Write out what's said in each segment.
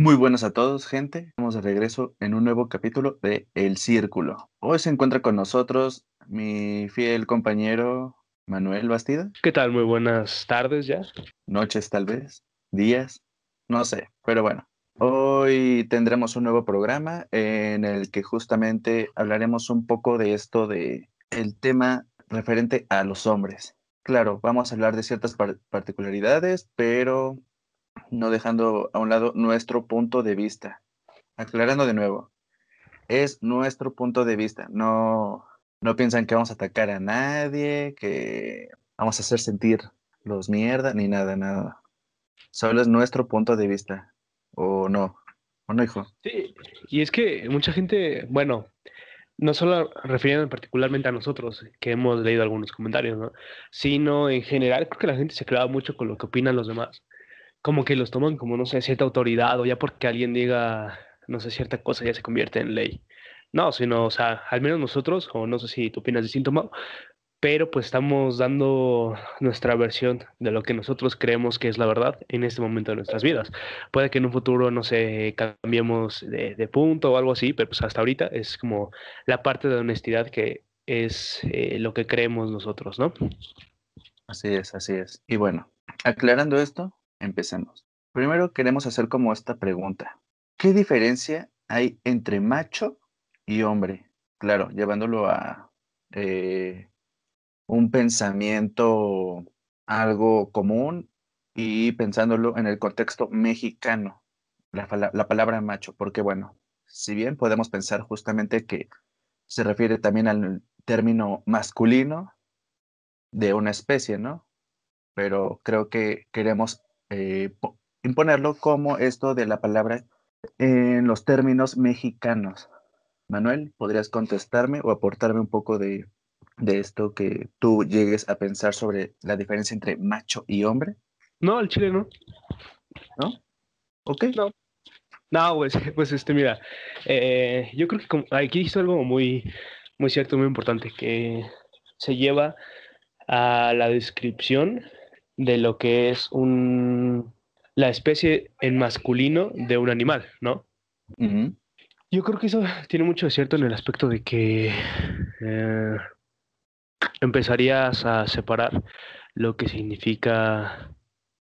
Muy buenas a todos, gente. Estamos de regreso en un nuevo capítulo de El Círculo. Hoy se encuentra con nosotros mi fiel compañero Manuel Bastida. ¿Qué tal? Muy buenas tardes ya. Noches tal vez, días, no sé, pero bueno. Hoy tendremos un nuevo programa en el que justamente hablaremos un poco de esto de el tema referente a los hombres. Claro, vamos a hablar de ciertas particularidades, pero no dejando a un lado nuestro punto de vista. Aclarando de nuevo, es nuestro punto de vista. No, no piensan que vamos a atacar a nadie, que vamos a hacer sentir los mierda, ni nada, nada. Solo es nuestro punto de vista. ¿O no? ¿O no, hijo? Sí, y es que mucha gente, bueno, no solo refiriendo particularmente a nosotros, que hemos leído algunos comentarios, ¿no? Sino en general, creo que la gente se clava mucho con lo que opinan los demás como que los toman como, no sé, cierta autoridad o ya porque alguien diga, no sé, cierta cosa ya se convierte en ley. No, sino, o sea, al menos nosotros, o no sé si tú opinas distinto, Mau, pero pues estamos dando nuestra versión de lo que nosotros creemos que es la verdad en este momento de nuestras vidas. Puede que en un futuro, no sé, cambiemos de, punto o algo así, pero pues hasta ahorita es como la parte de honestidad que es eh, lo que creemos nosotros, ¿no? Así es, así es. Y bueno, aclarando esto, Empecemos. Primero queremos hacer como esta pregunta. ¿Qué diferencia hay entre macho y hombre? Claro, llevándolo a eh, un pensamiento algo común y pensándolo en el contexto mexicano, la, la, palabra macho, porque bueno, si bien podemos pensar justamente que se refiere también al término masculino de una especie, ¿no? Pero creo que queremos eh, imponerlo como esto de la palabra en los términos mexicanos. Manuel, ¿podrías contestarme o aportarme un poco de, esto que tú llegues a pensar sobre la diferencia entre macho y hombre? No, el chile no. ¿No? Ok. No. No, pues, pues este, mira, eh, yo creo que aquí hizo algo muy, muy cierto, muy importante, que se lleva a la descripción de lo que es un, la especie en masculino de un animal, ¿no? Yo creo que eso tiene mucho de cierto en el aspecto de que eh, empezarías a separar lo que significa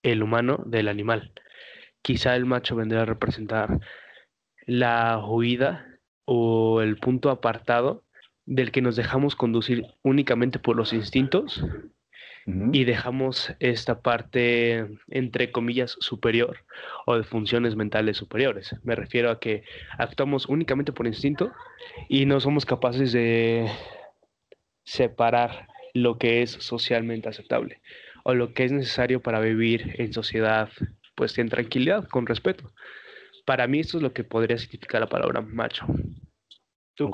el humano del animal. Quizá el macho vendría a representar la huida o el punto apartado del que nos dejamos conducir únicamente por los instintos y dejamos esta parte, entre comillas, superior o de funciones mentales superiores. Me refiero a que actuamos únicamente por instinto y no somos capaces de separar lo que es socialmente aceptable o lo que es necesario para vivir en sociedad, pues en tranquilidad, con respeto. Para mí esto es lo que podría significar la palabra macho. ¿Tú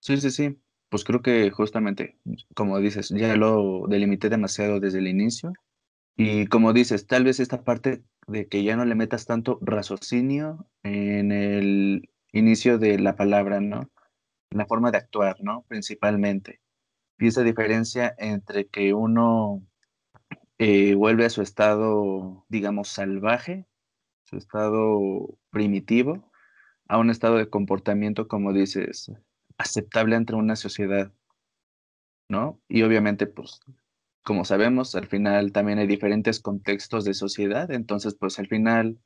Sí, sí, sí pues creo que justamente, como dices, ya lo delimité demasiado desde el inicio. Y como dices, tal vez esta parte de que ya no le metas tanto raciocinio en el inicio de la palabra, ¿no? La forma de actuar, ¿no? Principalmente. Y esa diferencia entre que uno eh, vuelve a su estado, digamos, salvaje, su estado primitivo, a un estado de comportamiento, como dices, aceptable entre una sociedad, ¿no? Y obviamente, pues, como sabemos, al final también hay diferentes contextos de sociedad, entonces, pues, al final,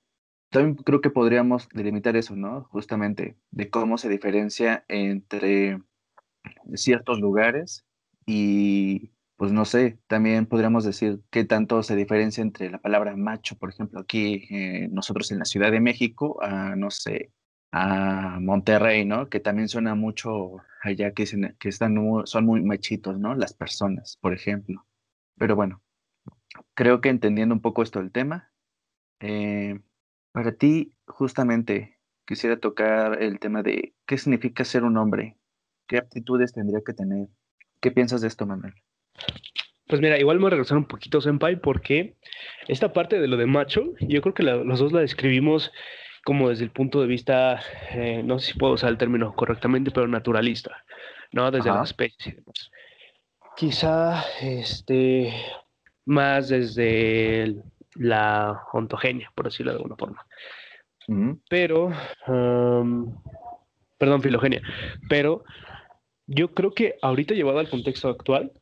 también creo que podríamos delimitar eso, ¿no? Justamente de cómo se diferencia entre ciertos lugares y, pues, no sé, también podríamos decir qué tanto se diferencia entre la palabra macho, por ejemplo, aquí eh, nosotros en la Ciudad de México, no sé, a Monterrey, ¿no? Que también suena mucho allá que, están son muy machitos, ¿no? Las personas, por ejemplo. Pero bueno, creo que entendiendo un poco esto del tema, eh, para ti justamente quisiera tocar el tema de qué significa ser un hombre, qué aptitudes tendría que tener. ¿Qué piensas de esto, Manuel? Pues mira, igual me voy a regresar un poquito, Senpai, porque esta parte de lo de macho, yo creo que los dos la describimos como desde el punto de vista, eh, no sé si puedo usar el término correctamente, pero naturalista, ¿no? Desde la especie. Quizá este, más desde la ontogenia, por decirlo de alguna forma. Pero, perdón, Filogenia, pero yo creo que ahorita llevado al contexto actual,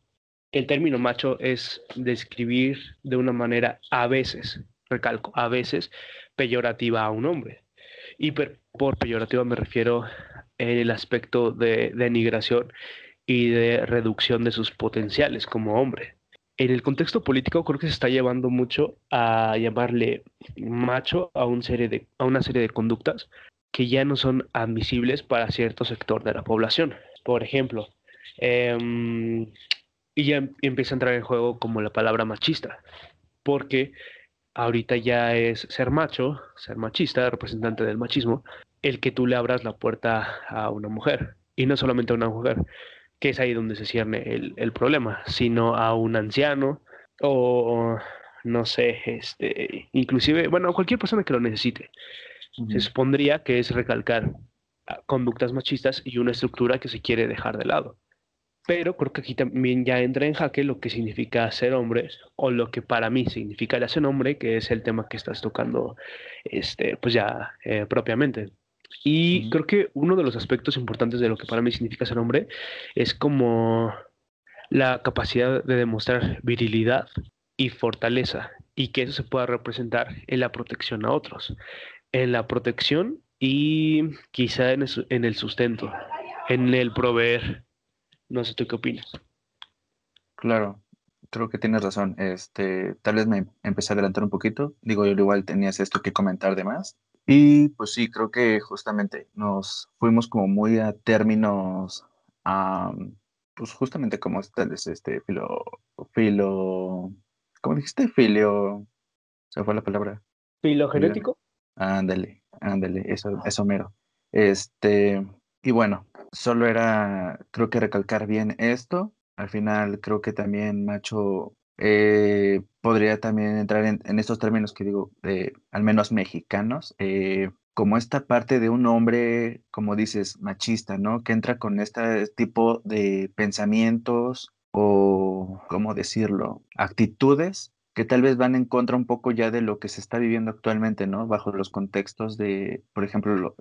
el término macho es describir de una manera a veces, recalco, a veces peyorativa a un hombre. Y por peyorativa me refiero en el aspecto de denigración y de reducción de sus potenciales como hombre. En el contexto político creo que se está llevando mucho a llamarle macho a, una serie de conductas que ya no son admisibles para cierto sector de la población. Por ejemplo, em, y ya em, empieza a entrar en juego como la palabra machista, porque ahorita ya es ser macho, ser machista, representante del machismo, el que tú le abras la puerta a una mujer, y no solamente a una mujer, que es ahí donde se cierne el, problema, sino a un anciano o no sé, este, inclusive, bueno, cualquier persona que lo necesite. Se supondría que es recalcar conductas machistas y una estructura que se quiere dejar de lado. Pero creo que aquí también ya entra en jaque lo que significa ser hombre o lo que para mí significa ser hombre, que es el tema que estás tocando, este, pues ya eh, propiamente. Y creo que uno de los aspectos importantes de lo que para mí significa ser hombre es como la capacidad de demostrar virilidad y fortaleza y que eso se pueda representar en la protección a otros, en la protección y quizá en el sustento, en el proveer no sé tú qué opinas. Claro, creo que tienes razón. Este, tal vez me empecé a adelantar un poquito. Digo, yo igual tenías esto que comentar de más. Y pues sí, creo que justamente nos fuimos como muy a términos, pues justamente como vez este, filo, filo, ¿cómo dijiste? Filio, se fue la palabra. Filogenético. Ándale, ándale, eso, eso mero. Este, y bueno, solo era, creo que recalcar bien esto. Al final creo que también Macho eh, podría también entrar en, estos términos que digo, al menos mexicanos, eh, como esta parte de un hombre, como dices, machista, ¿no? Que entra con este tipo de pensamientos o, ¿cómo decirlo?, actitudes que tal vez van en contra un poco ya de lo que se está viviendo actualmente, ¿no? Bajo los contextos de, por ejemplo,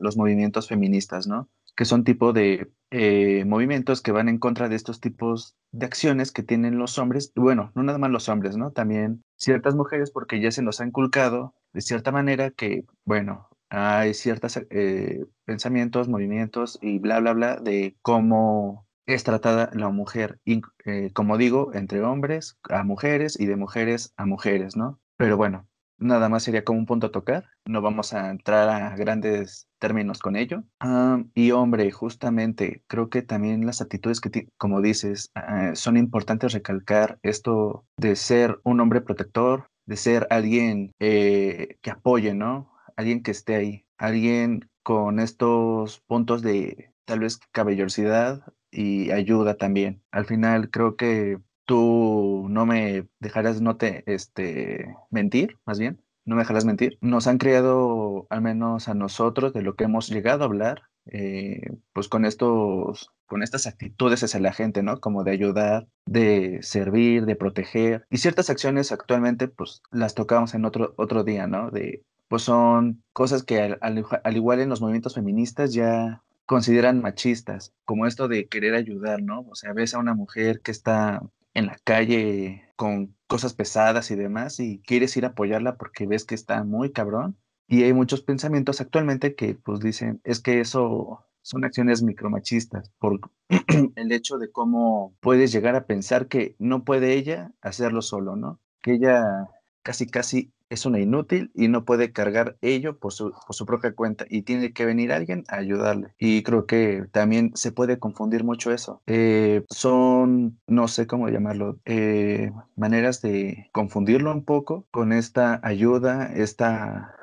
los movimientos feministas, ¿no? Que son tipo de eh, movimientos que van en contra de estos tipos de acciones que tienen los hombres, bueno, no nada más los hombres, ¿no? También ciertas mujeres, porque ya se nos ha inculcado de cierta manera que, bueno, hay ciertos eh, pensamientos, movimientos y bla, bla, bla de cómo es tratada la mujer, eh, como digo, entre hombres a mujeres y de mujeres a mujeres, ¿no? Pero bueno, nada más sería como un punto a tocar, no vamos a entrar a grandes términos con ello. Ah, y hombre, justamente creo que también las actitudes que, como dices, ah, son importantes recalcar esto de ser un hombre protector, de ser alguien eh, que apoye, ¿no? Alguien que esté ahí, alguien con estos puntos de tal vez caballerosidad y ayuda también. Al final creo que tú no me dejarás no te este mentir, más bien, no me dejarás mentir. Nos han creado al menos a nosotros de lo que hemos llegado a hablar, eh, pues con estos con estas actitudes hacia la gente, ¿no? Como de ayudar, de servir, de proteger. Y ciertas acciones actualmente, pues las tocamos en otro, otro día, ¿no? De, pues son cosas que al igual en los movimientos feministas ya consideran machistas, como esto de querer ayudar, ¿no? O sea, ves a una mujer que está en la calle con cosas pesadas y demás y quieres ir a apoyarla porque ves que está muy cabrón. Y hay muchos pensamientos actualmente que pues dicen, es que eso son acciones micromachistas por el hecho de cómo puedes llegar a pensar que no puede ella hacerlo solo, ¿no? Que ella casi casi es una inútil y no puede cargar ello por su, por su propia cuenta y tiene que venir alguien a ayudarle. Y creo que también se puede confundir mucho eso. Eh, son, no sé cómo llamarlo, eh, maneras de confundirlo un poco con esta ayuda, esta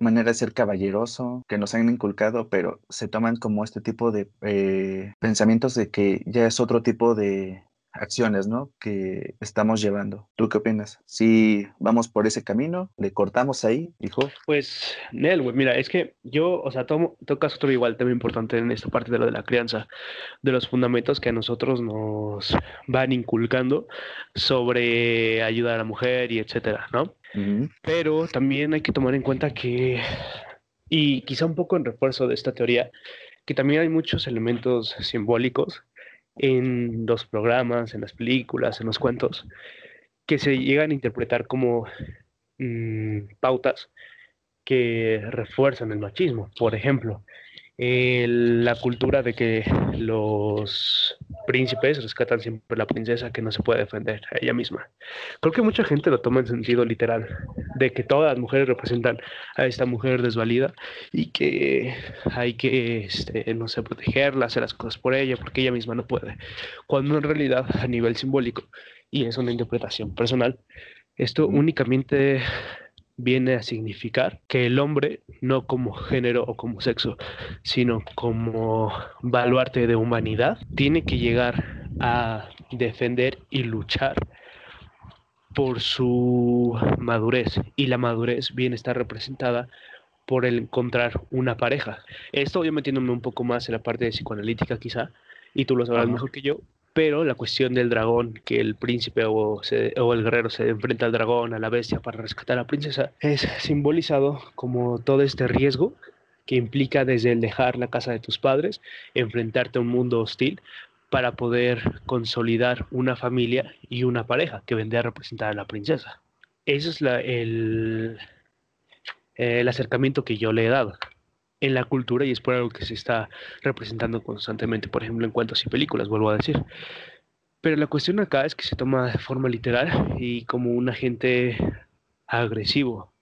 manera de ser caballeroso que nos han inculcado, pero se toman como este tipo de eh, pensamientos de que ya es otro tipo de acciones, ¿no? Que estamos llevando. ¿Tú qué opinas? Si vamos por ese camino, le cortamos ahí, hijo. Pues, Nel, mira, es que yo, o sea, tomo, tocas otro igual tema importante en esta parte de lo de la crianza, de los fundamentos que a nosotros nos van inculcando sobre ayudar a la mujer y etcétera, ¿no? Pero también hay que tomar en cuenta que, y quizá un poco en refuerzo de esta teoría, que también hay muchos elementos simbólicos en los programas, en las películas, en los cuentos, que se llegan a interpretar como mm, pautas que refuerzan el machismo. Por ejemplo, la cultura de que los príncipes rescatan siempre a la princesa que no se puede defender a ella misma. Creo que mucha gente lo toma en sentido literal, de que todas las mujeres representan a esta mujer desvalida y que hay que, este, no sé, protegerla, hacer las cosas por ella, porque ella misma no puede. Cuando en realidad, a nivel simbólico, y es una interpretación personal, esto únicamente viene a significar que el hombre, no como género o como sexo, sino como baluarte de humanidad, tiene que llegar a defender y luchar por su madurez. Y la madurez viene a estar representada por el encontrar una pareja. Esto voy metiéndome un poco más en la parte de psicoanalítica quizá, y tú lo sabrás mejor que yo, pero la cuestión del dragón, que el príncipe o, el guerrero se enfrenta al dragón, a la bestia para rescatar a la princesa, es simbolizado como todo este riesgo que implica desde el dejar la casa de tus padres, enfrentarte a un mundo hostil para poder consolidar una familia y una pareja que vendría a representar a la princesa. Ese es el, el acercamiento que yo le he dado en la cultura y es por algo que se está representando constantemente, por ejemplo, en cuentos y películas, vuelvo a decir. Pero la cuestión acá es que se toma de forma literal y como un agente agresivo,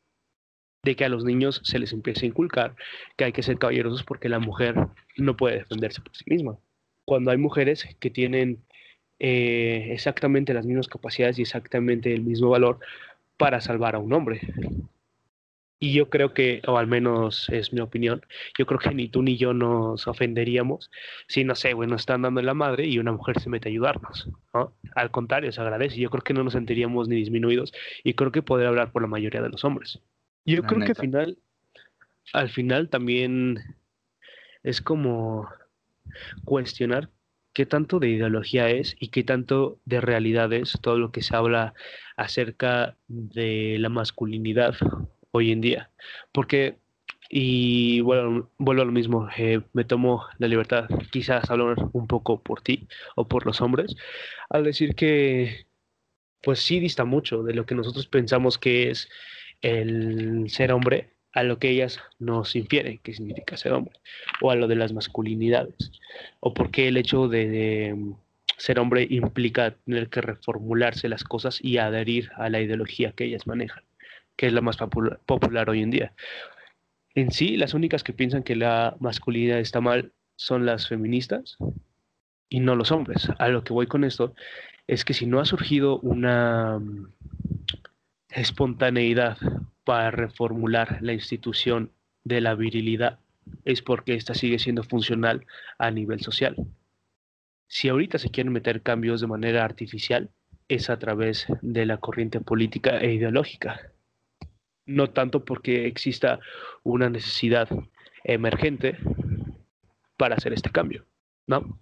de que a los niños se les empieza a inculcar que hay que ser caballerosos porque la mujer no puede defenderse por sí misma. Cuando hay mujeres que tienen eh, exactamente las mismas capacidades y exactamente el mismo valor para salvar a un hombre. Y yo creo que, o al menos es mi opinión, yo creo que ni tú ni yo nos ofenderíamos si, no sé, bueno, están dando la madre y una mujer se mete a ayudarnos, ¿no? Al contrario, se agradece. Yo creo que no nos sentiríamos ni disminuidos y creo que podría hablar por la mayoría de los hombres. Yo creo que al final, al final también es como cuestionar qué tanto de ideología es y qué tanto de realidad es todo lo que se habla acerca de la masculinidad hoy en día. Porque, y bueno, vuelvo a lo mismo, eh, me tomo la libertad quizás hablar un poco por ti o por los hombres, al decir que pues sí dista mucho de lo que nosotros pensamos que es el ser hombre a lo que ellas nos infieren que significa ser hombre, o a lo de las masculinidades, o porque el hecho de, de ser hombre implica tener que reformularse las cosas y adherir a la ideología que ellas manejan que es la más popular hoy en día. En sí, las únicas que piensan que la masculinidad está mal son las feministas y no los hombres. A lo que voy con esto es que si no ha surgido una mm, espontaneidad para reformular la institución de la virilidad, es porque ésta sigue siendo funcional a nivel social. Si ahorita se quieren meter cambios de manera artificial, es a través de la corriente política e ideológica no tanto porque exista una necesidad emergente para hacer este cambio, ¿no?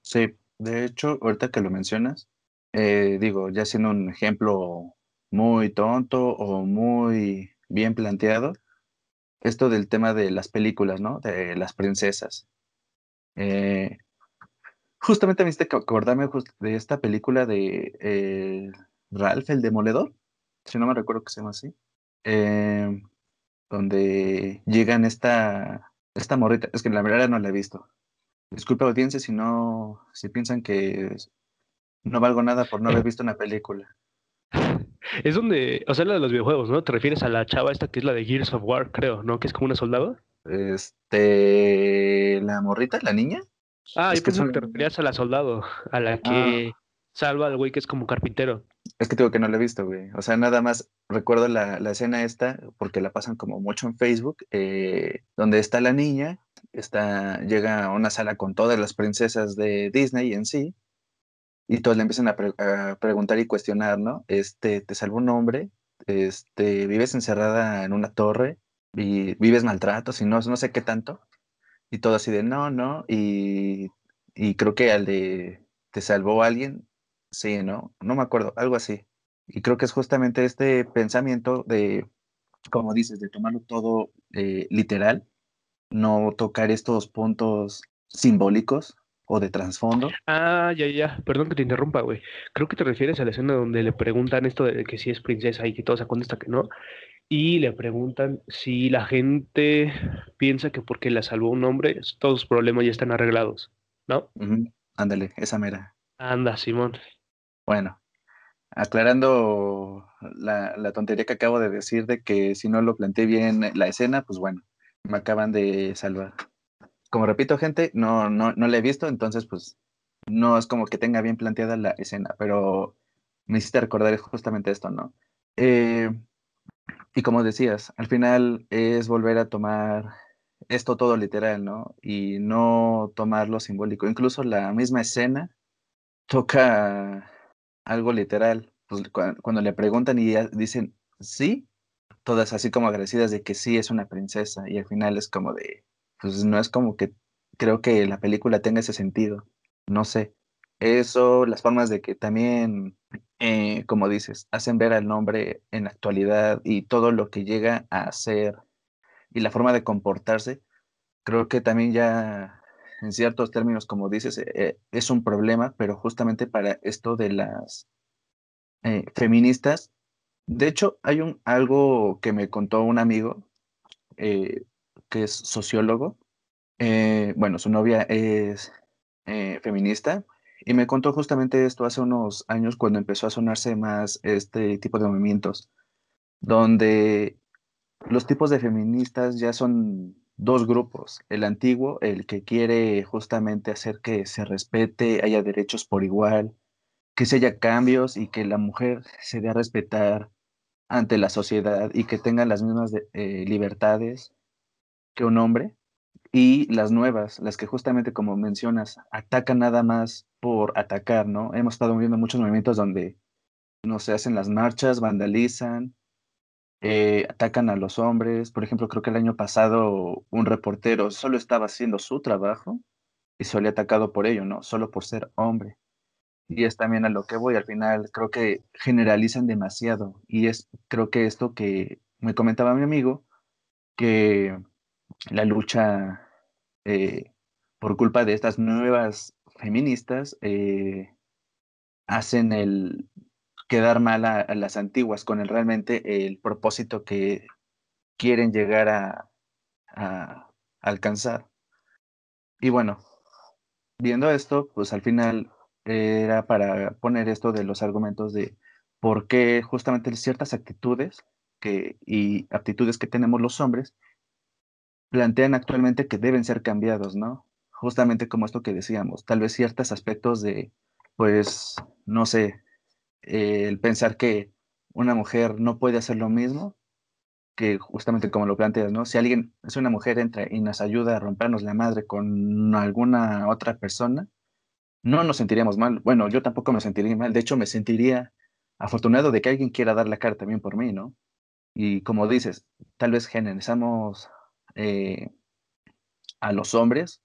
Sí, de hecho, ahorita que lo mencionas, eh, digo, ya siendo un ejemplo muy tonto o muy bien planteado, esto del tema de las películas, ¿no? De las princesas. Eh, justamente me hiciste acordarme de esta película de eh, Ralph el Demoledor si no me recuerdo que se llama así, em, donde llegan esta, esta morrita, es que la verdad no la he visto. Disculpa audiencia si no, si piensan que no valgo nada por no haber visto una película. Es donde, o sea, la de los videojuegos, ¿no? Te refieres a la chava esta que es la de Gears of War, creo, ¿no? Que es como una soldado. Este, la morrita, la niña. Ah, es yo que te referías a la soldado, a la que ah. salva al güey que es como carpintero. Es que tengo que no la he visto, güey. O sea, nada más recuerdo la, escena esta, porque la pasan como mucho en Facebook, eh, donde está la niña, está, llega a una sala con todas las princesas de Disney en sí, y todos le empiezan a, preguntar y cuestionar, ¿no? Este, te salvó un hombre, este, vives encerrada en una torre, y vives maltratos y no, no sé qué tanto. Y todo así de no, no, y, y creo que al de te salvó alguien, Sí, ¿no? No me acuerdo, algo así. Y creo que es justamente este pensamiento de, como dices, de tomarlo todo eh, literal, no tocar estos puntos simbólicos o de trasfondo. Ah, ya, ya, perdón que te interrumpa, güey. Creo que te refieres a la escena donde le preguntan esto de que si es princesa y que todo se contesta que no. Y le preguntan si la gente piensa que porque la salvó un hombre, todos sus problemas ya están arreglados, ¿no? Ándale, esa mera. Anda, Simón. Bueno, aclarando la, la, tontería que acabo de decir de que si no lo planteé bien la escena, pues bueno, me acaban de salvar. Como repito, gente, no, no, no la he visto, entonces pues no es como que tenga bien planteada la escena, pero me hiciste recordar justamente esto, ¿no? Eh, y como decías, al final es volver a tomar esto todo literal, ¿no? Y no tomar lo simbólico. Incluso la misma escena toca algo literal. Pues cuando, le preguntan y dicen sí, todas así como agradecidas de que sí es una princesa. Y al final es como de, pues no es como que creo que la película tenga ese sentido. No sé. Eso, las formas de que también, eh, como dices, hacen ver al nombre en la actualidad y todo lo que llega a hacer y la forma de comportarse, creo que también ya en ciertos términos, como dices, eh, es un problema, pero justamente para esto de las eh, feministas, de hecho, hay un, algo que me contó un amigo que es sociólogo. bueno, su novia es feminista y me contó justamente esto hace unos años cuando empezó a sonarse más este tipo de movimientos, donde los tipos de feministas ya son dos grupos. El antiguo, el que quiere justamente hacer que se respete, haya derechos por igual, que se haya cambios y que la mujer se dé a respetar ante la sociedad y que tenga las mismas eh, libertades que un hombre y las nuevas, las que justamente como mencionas, atacan nada más por atacar, ¿no? Hemos estado viendo muchos movimientos donde no se hacen las marchas, vandalizan, eh, atacan a los hombres. Por ejemplo, creo que el año pasado un reportero solo estaba haciendo su trabajo y se le atacado por ello, ¿no? Solo por ser hombre. Y es también a lo que voy, al final creo que generalizan demasiado y es creo que esto que me comentaba mi amigo, que la lucha eh, por culpa de estas nuevas feministas eh, hacen el quedar mal a, las antiguas con el realmente el propósito que quieren llegar a, alcanzar. Y bueno, viendo esto, pues al final era para poner esto de los argumentos de por qué justamente ciertas actitudes que, y aptitudes que tenemos los hombres plantean actualmente que deben ser cambiados, ¿no? Justamente como esto que decíamos, tal vez ciertos aspectos de, pues, no sé, el pensar que una mujer no puede hacer lo mismo, que justamente como lo planteas, ¿no? Si alguien, es una mujer entra y nos ayuda a rompernos la madre con alguna otra persona, no nos sentiríamos mal. Bueno, yo tampoco me sentiría mal. De hecho, me sentiría afortunado de que alguien quiera dar la cara también por mí, ¿no? Y como dices, tal vez generalizamos eh, a los hombres,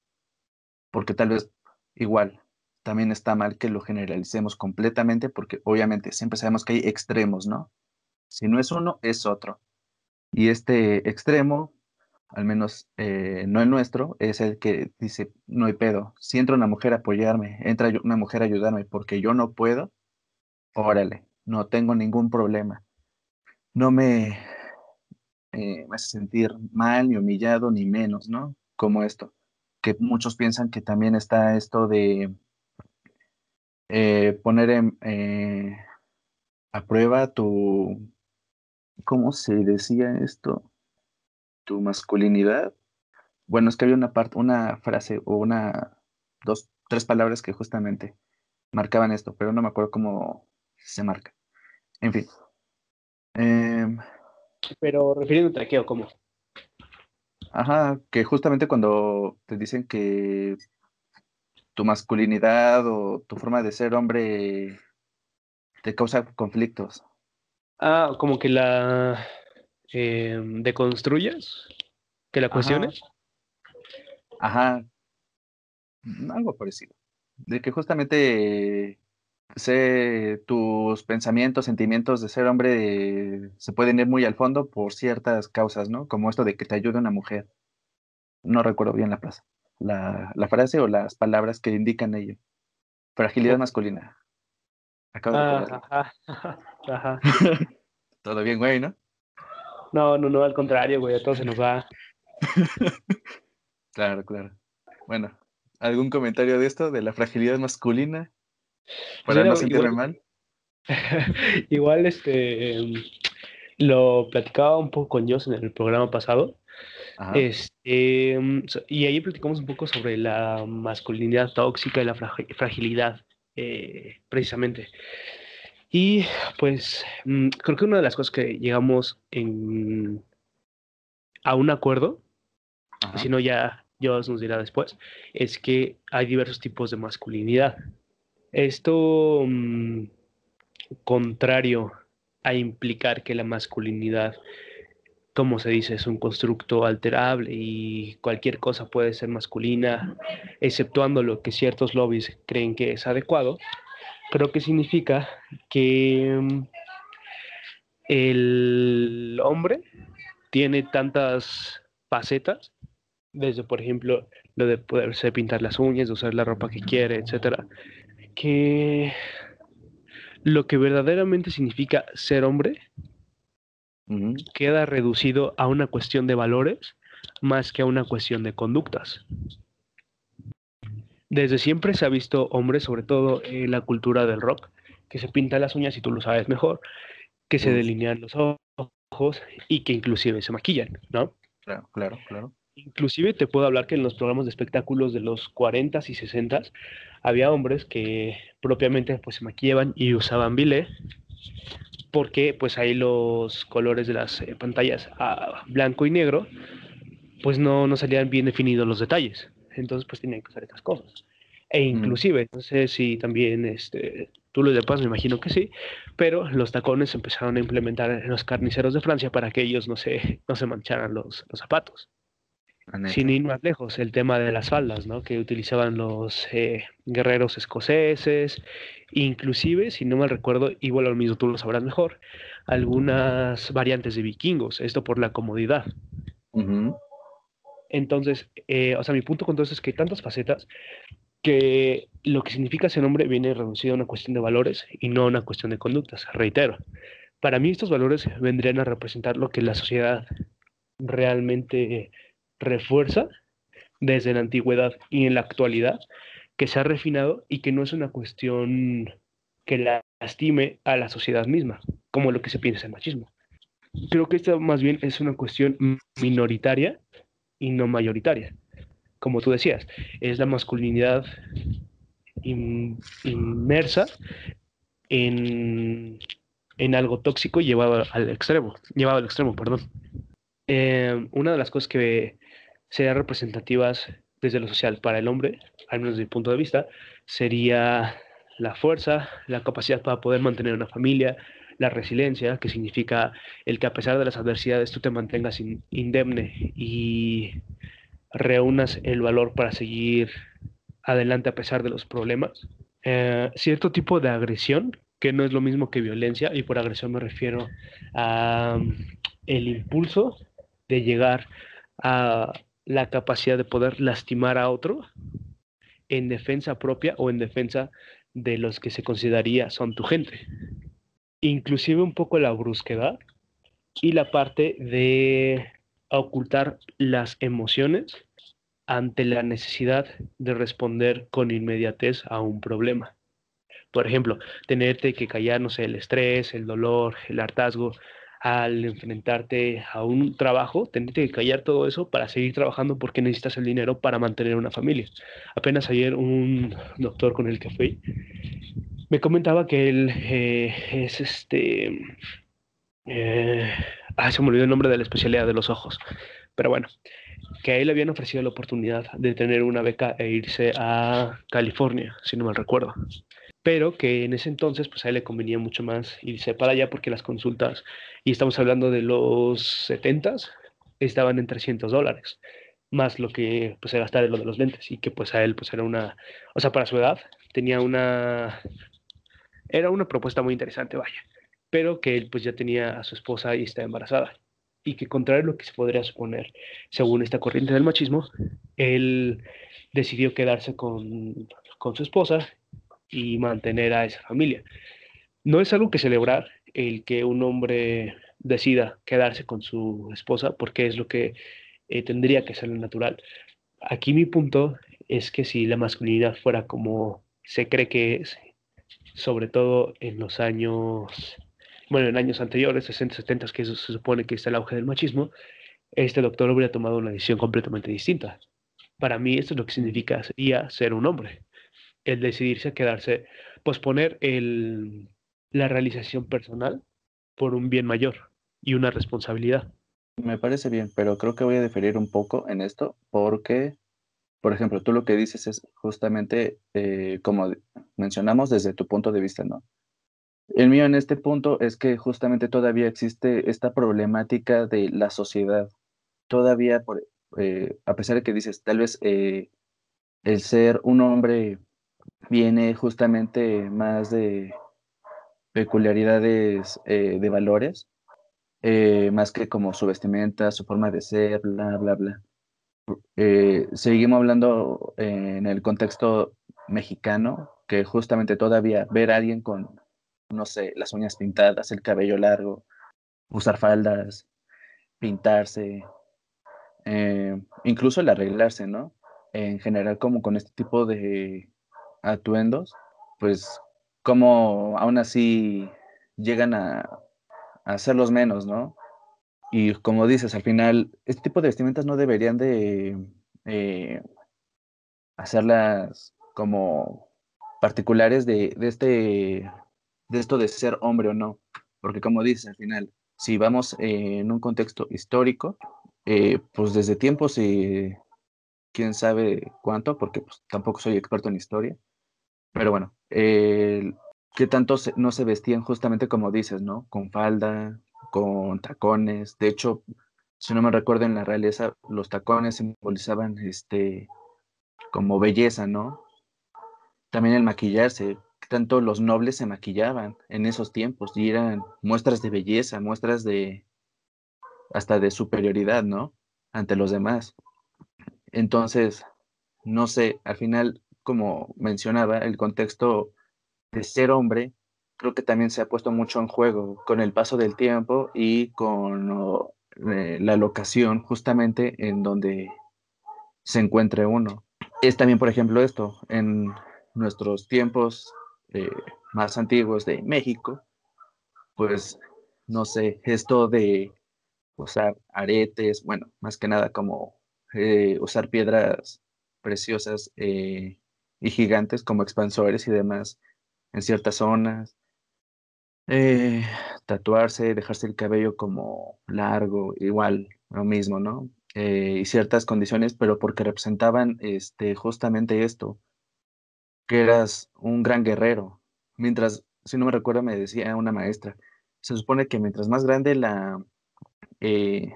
porque tal vez igual también está mal que lo generalicemos completamente, porque obviamente siempre sabemos que hay extremos, ¿no? Si no es uno, es otro. Y este extremo, al menos eh, no el nuestro, es el que dice, no hay pedo. Si entra una mujer a apoyarme, entra una mujer a ayudarme porque yo no puedo, órale, no tengo ningún problema. No me, eh, me sentir mal, ni humillado, ni menos, ¿no? Como esto, que muchos piensan que también está esto de eh, poner en, eh, a prueba tu, ¿cómo se decía esto? Tu masculinidad. Bueno, es que había una parte, una frase o una, dos, tres palabras que justamente marcaban esto, pero no me acuerdo cómo se marca. En fin. Em, pero refiriéndote a qué o cómo. Ajá, que justamente cuando te dicen que tu masculinidad o tu forma de ser hombre te causa conflictos. Ah, como que la eh, deconstruyas, que la cuestiones. Ajá. algo parecido. De que justamente sé tus pensamientos, sentimientos de ser hombre se pueden ir muy al fondo por ciertas causas, ¿no? Como esto de que te ayude una mujer. No recuerdo bien la frase, la, frase o las palabras que indican ello. Fragilidad masculina. Acabo de ah, ajá, Todo bien, güey, ¿no? No, no, no, al contrario, güey, a todos se nos va. claro, claro. Bueno, ¿algún comentario de esto, de la fragilidad masculina? Para no sentirme mal. igual, este, em, lo platicaba un poco con Jos en el programa pasado. Este, em, y ahí platicamos un poco sobre la masculinidad tóxica y la fragilidad, eh, precisamente. Y pues mm, creo que una de las cosas que llegamos en, a un acuerdo, si no ya Dios nos dirá después, es que hay diversos tipos de masculinidad. Esto, mm, contrario a implicar que la masculinidad, como se dice, es un constructo alterable y cualquier cosa puede ser masculina, exceptuando lo que ciertos lobbies creen que es adecuado, creo que significa que mm, el hombre tiene tantas facetas, desde por ejemplo lo de poderse pintar las uñas, usar la ropa que quiere, etcétera, que lo que verdaderamente significa ser hombre queda reducido a una cuestión de valores más que a una cuestión de conductas. Desde siempre se ha visto hombres, sobre todo en la cultura del rock, que se pintan las uñas y tú lo sabes mejor, que se delinean los ojos y que inclusive se maquillan, ¿no? Claro, claro, claro. Inclusive te puedo hablar que en los programas de espectáculos de los 40s y 60s había hombres que propiamente pues se maquillaban y usaban bile porque pues ahí los colores de las eh, pantallas a blanco y negro pues no, no salían bien definidos los detalles. Entonces pues tenían que usar estas cosas. E mm. inclusive, no sé si también este, tú lo paz, me imagino que sí, pero los tacones empezaron a implementar en los carniceros de Francia para que ellos no se, no se mancharan los, los zapatos. Sin ir más lejos, el tema de las faldas, ¿no? Que utilizaban los eh, guerreros escoceses, inclusive, si no mal recuerdo, y bueno, lo mismo tú lo sabrás mejor, algunas variantes de vikingos, esto por la comodidad. Entonces, eh, o sea, mi punto con todo esto es que hay tantas facetas que lo que significa ser hombre viene reducido a una cuestión de valores y no a una cuestión de conductas. Reitero, para mí estos valores vendrían a representar lo que la sociedad realmente refuerza desde la antigüedad y en la actualidad, que se ha refinado y que no es una cuestión que lastime a la sociedad misma, como lo que se piensa en machismo. Creo que esta más bien es una cuestión minoritaria y no mayoritaria. Como tú decías, es la masculinidad inmersa en, en, algo tóxico llevado al extremo, llevado al extremo, perdón. Eh, una de las cosas que serían representativas desde lo social para el hombre, al menos desde mi punto de vista, sería la fuerza, la capacidad para poder mantener una familia, la resiliencia, que significa el que a pesar de las adversidades tú te mantengas indemne y reúnas el valor para seguir adelante a pesar de los problemas. Eh, cierto tipo de agresión, que no es lo mismo que violencia, y por agresión me refiero a mm, el impulso de llegar a la capacidad de poder lastimar a otro en defensa propia o en defensa de los que se consideraría son tu gente. Inclusive un poco la brusquedad y la parte de ocultar las emociones ante la necesidad de responder con inmediatez a un problema. Por ejemplo, tenerte que callar, no sé, el estrés, el dolor, el hartazgo, al enfrentarte a un trabajo, tener que callar todo eso para seguir trabajando porque necesitas el dinero para mantener una familia. Apenas ayer un doctor con el que fui me comentaba que él eh, es este... Eh, ah, se me olvidó el nombre de la especialidad de los ojos. Pero bueno, que a él le habían ofrecido la oportunidad de tener una beca e irse a California, si no mal recuerdo pero que en ese entonces pues a él le convenía mucho más irse para allá porque las consultas, y estamos hablando de los 70 estaban en 300 dólares, más lo que pues gastaba en lo de los lentes, y que pues a él pues era una, o sea, para su edad tenía una, Era una propuesta muy interesante, vaya, pero que él pues ya tenía a su esposa y está embarazada. Y que contrario a lo que se podría suponer, según esta corriente del machismo, él decidió quedarse con, con su esposa y mantener a esa familia. No es algo que celebrar el que un hombre decida quedarse con su esposa porque es lo que eh, tendría que ser lo natural. Aquí mi punto es que si la masculinidad fuera como se cree que es, sobre todo en los años, bueno, en años anteriores, 60, 70, que se supone que está el auge del machismo, este doctor hubiera tomado una decisión completamente distinta. Para mí esto es lo que significa sería ser un hombre, el decidirse a quedarse, posponer el, la realización personal por un bien mayor y una responsabilidad. Me parece bien, pero creo que voy a diferir un poco en esto porque, por ejemplo, tú lo que dices es justamente eh, como mencionamos desde tu punto de vista, ¿no? El mío en este punto es que justamente todavía existe esta problemática de la sociedad. Todavía, por, eh, a pesar de que dices, tal vez eh, el ser un hombre viene justamente más de peculiaridades de valores, eh, más que como su vestimenta, su forma de ser, bla, bla, bla. Eh, seguimos hablando en el contexto mexicano, que justamente todavía ver a alguien con, no sé, las uñas pintadas, el cabello largo, usar faldas, pintarse, eh, incluso el arreglarse, ¿no? En general, como con este tipo de atuendos, pues como aún así llegan a hacerlos menos, ¿no? Y como dices, al final, este tipo de vestimentas no deberían de eh, hacerlas como particulares de, este, de esto de ser hombre o no. Porque como dices, al final, si vamos en un contexto histórico, eh, pues desde tiempos y quién sabe cuánto, porque pues, tampoco soy experto en historia, pero bueno, que tanto no se vestían justamente como dices, ¿no? Con falda, con tacones. De hecho, si no me recuerdo en la realeza, los tacones simbolizaban este como belleza, ¿no? También el maquillarse, tanto los nobles se maquillaban en esos tiempos y eran muestras de belleza, muestras de hasta de superioridad, ¿no? Ante los demás. Entonces, no sé, al final, como mencionaba, el contexto de ser hombre, creo que también se ha puesto mucho en juego con el paso del tiempo y con eh, la locación justamente en donde se encuentre uno. Es también, por ejemplo, esto, en nuestros tiempos eh, más antiguos de México, pues, no sé, esto de usar aretes, bueno, más que nada como eh, usar piedras preciosas y gigantes como expansores y demás, en ciertas zonas. Eh, tatuarse, dejarse el cabello como largo, igual, lo mismo, ¿no? Eh, y ciertas condiciones, pero porque representaban este, justamente esto, que eras un gran guerrero. Mientras, si no me recuerdo, me decía una maestra, se supone que mientras más grande la, eh,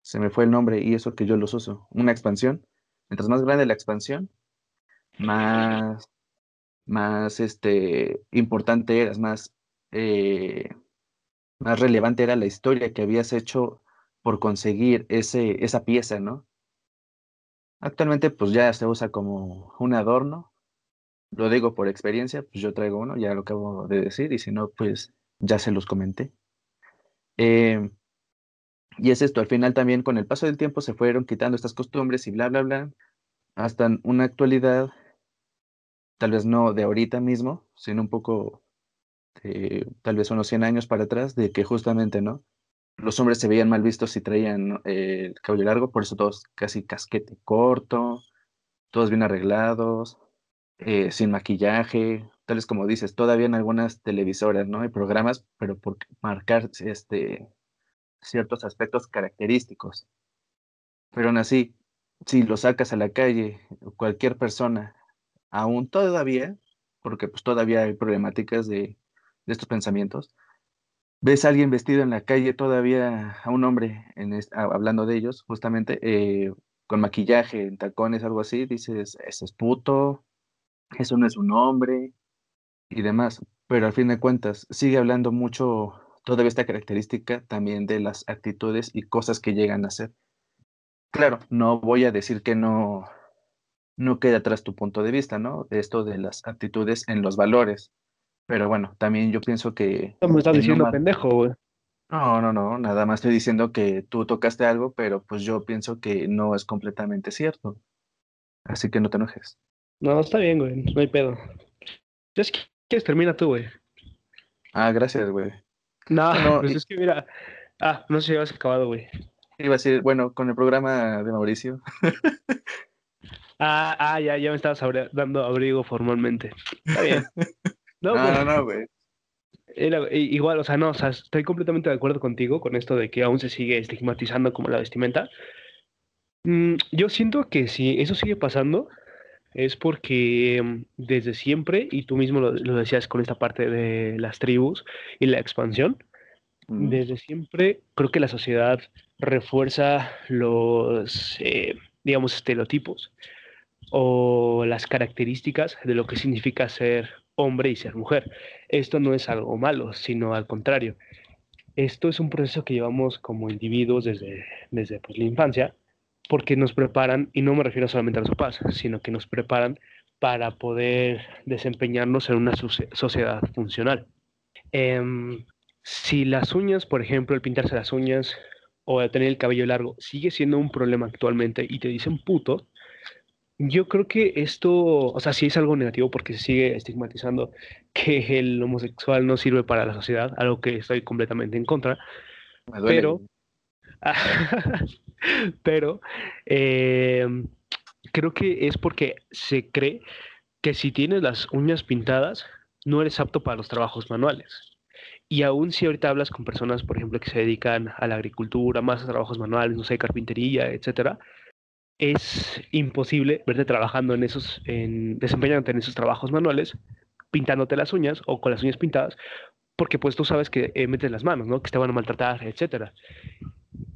se me fue el nombre y eso que yo los uso, una expansión, mientras más grande la expansión, más más este, importante eras, más, eh, más relevante era la historia que habías hecho por conseguir ese, esa pieza, ¿no? Actualmente pues ya se usa como un adorno, lo digo por experiencia, pues yo traigo uno, ya lo acabo de decir, y si no, pues ya se los comenté. Em, y es esto, al final también con el paso del tiempo se fueron quitando estas costumbres y bla, bla, bla, hasta una actualidad tal vez no de ahorita mismo, sino un poco, tal vez unos 100 años para atrás, de que justamente, ¿no? Los hombres se veían mal vistos si traían eh, el cabello largo, por eso todos casi casquete corto, todos bien arreglados, eh, sin maquillaje, tales como dices, todavía en algunas televisoras, ¿no? Hay programas, pero por marcar este, ciertos aspectos característicos. Pero aún así, si lo sacas a la calle, cualquier persona aún todavía, porque pues todavía hay problemáticas de, estos pensamientos, ves a alguien vestido en la calle todavía, a un hombre hablando de ellos, justamente, eh, con maquillaje, en tacones, algo así, dices, ese es puto, eso no es un hombre y demás. pero al fin de cuentas sigue hablando mucho todavía esta característica también de las actitudes y cosas que llegan a hacer. Claro, no voy a decir que no, no queda atrás tu punto de vista, ¿no? Esto de las actitudes en los valores. Pero bueno, también yo pienso que... No me estás diciendo pendejo, güey. No, no, no, nada más estoy diciendo que tú tocaste algo, pero pues yo pienso que no es completamente cierto. Así que no te enojes. No, está bien, güey, no hay pedo. Ya si quieres, termina tú, güey. Ah, gracias, güey. No, no pues es que mira. Ah, no sé si habías acabado, güey. Iba a decir, bueno, con el programa de Mauricio. ah, ah, ya, ya me estabas dando abrigo formalmente. Está bien. No, no, no, güey. igual, o sea, no, o sea, estoy completamente de acuerdo contigo con esto de que aún se sigue estigmatizando como la vestimenta. Mm, yo siento que si eso sigue pasando, es porque mm, desde siempre, y tú mismo lo, decías con esta parte de las tribus y la expansión, desde siempre creo que la sociedad refuerza los, eh, digamos, estereotipos o las características de lo que significa ser hombre y ser mujer. Esto no es algo malo, sino al contrario. Esto es un proceso que llevamos como individuos desde, desde pues, la infancia porque nos preparan, y no me refiero solamente a los papás, sino que nos preparan para poder desempeñarnos en una sociedad funcional. Em, si las uñas, por ejemplo, el pintarse las uñas o el tener el cabello largo sigue siendo un problema actualmente y te dicen puto, yo creo que esto, o sea, sí es algo negativo porque se sigue estigmatizando que el homosexual no sirve para la sociedad, algo que estoy completamente en contra. Pero, Pero em, creo que es porque se cree que si tienes las uñas pintadas, no eres apto para los trabajos manuales. Y aún si ahorita hablas con personas, por ejemplo, que se dedican a la agricultura, más a trabajos manuales, no sé, carpintería, etcétera, es imposible verte trabajando en esos, en, desempeñándote en esos trabajos manuales, pintándote las uñas o con las uñas pintadas, porque pues tú sabes que eh, metes las manos, ¿no? Que te van a maltratar, etcétera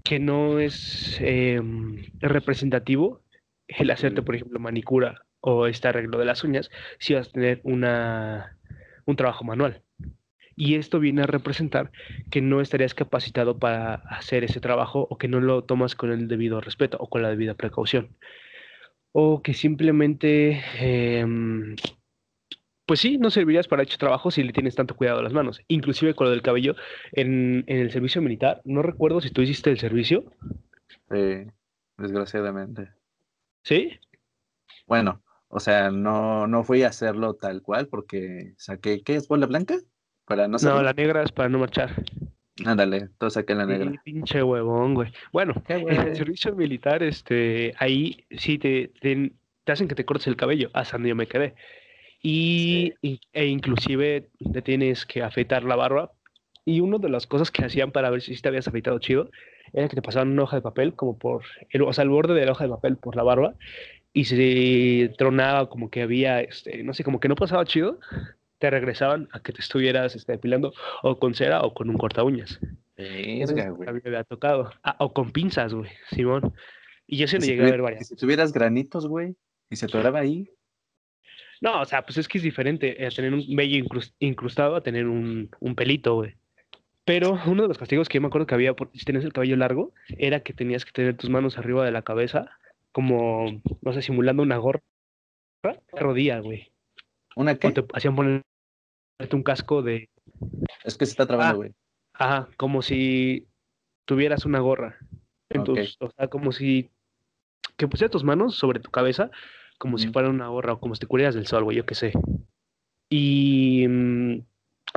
que no es em, representativo el hacerte, por ejemplo, manicura o este arreglo de las uñas si vas a tener una, un trabajo manual. Y esto viene a representar que no estarías capacitado para hacer ese trabajo o que no lo tomas con el debido respeto o con la debida precaución. O que simplemente em, pues sí, no servirías para hecho trabajo si le tienes tanto cuidado a las manos. Inclusive con lo del cabello, en, el servicio militar, no recuerdo si tú hiciste el servicio. Sí, desgraciadamente. ¿Sí? Bueno, o sea, no, no fui a hacerlo tal cual porque saqué, ¿qué es bola blanca? Para no No, la negra es para no marchar. Ándale, entonces saqué la negra. pinche huevón, güey. Bueno, en el servicio militar, este, ahí sí te, te, hacen que te cortes el cabello, hasta donde yo me quedé. Y, e inclusive te tienes que afeitar la barba. Y una de las cosas que hacían para ver si te habías afeitado chido era que te pasaban una hoja de papel como por, el, o sea, el borde de la hoja de papel por la barba y se tronaba como que había, este, no sé, como que no pasaba chido, te regresaban a que te estuvieras este, depilando o con cera o con un corta uñas. Güey. Había tocado. Ah, o con pinzas, güey, Simón. Y yo se lo llegué a ver varias. Si tuvieras granitos, güey, y se atoraba ahí. No, o sea, pues es que es diferente a tener un vello incrustado a tener un, pelito, güey. Pero uno de los castigos que yo me acuerdo que había por, si tenías el cabello largo era que tenías que tener tus manos arriba de la cabeza, como, no sé, simulando una gorra, rodilla, güey. ¿Una qué? O te hacían ponerte un casco de. Es que se está trabando, ah, güey. ajá, como si tuvieras una gorra. o sea, como si. Que pusieras tus manos sobre tu cabeza como si fuera una gorra o como si te cubrieras del sol, güey, yo qué sé. Y mmm,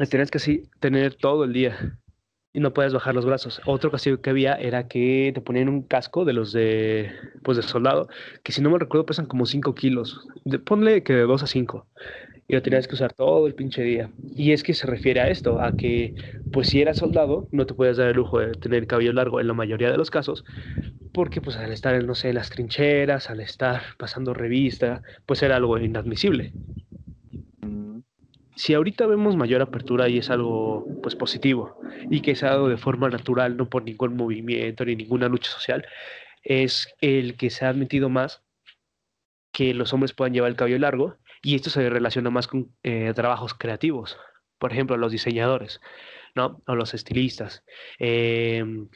tenías que así tener todo el día y no puedes bajar los brazos. Otro castigo que había era que te ponían un casco de los de, pues de soldado, que si no me recuerdo pesan como 5 kilos. ponle que de 2 a 5. Y lo tenías que usar todo el pinche día. Y es que se refiere a esto, a que pues si eras soldado no te puedes dar el lujo de tener cabello largo en la mayoría de los casos, porque pues al estar, no sé, en las trincheras, al estar pasando revista, pues era algo inadmisible. Mm. Si ahorita vemos mayor apertura y es algo pues positivo y que se ha dado de forma natural, no por ningún movimiento ni ninguna lucha social, es el que se ha admitido más que los hombres puedan llevar el cabello largo y esto se relaciona más con eh, trabajos creativos, por ejemplo, los diseñadores, ¿no? O los estilistas, em,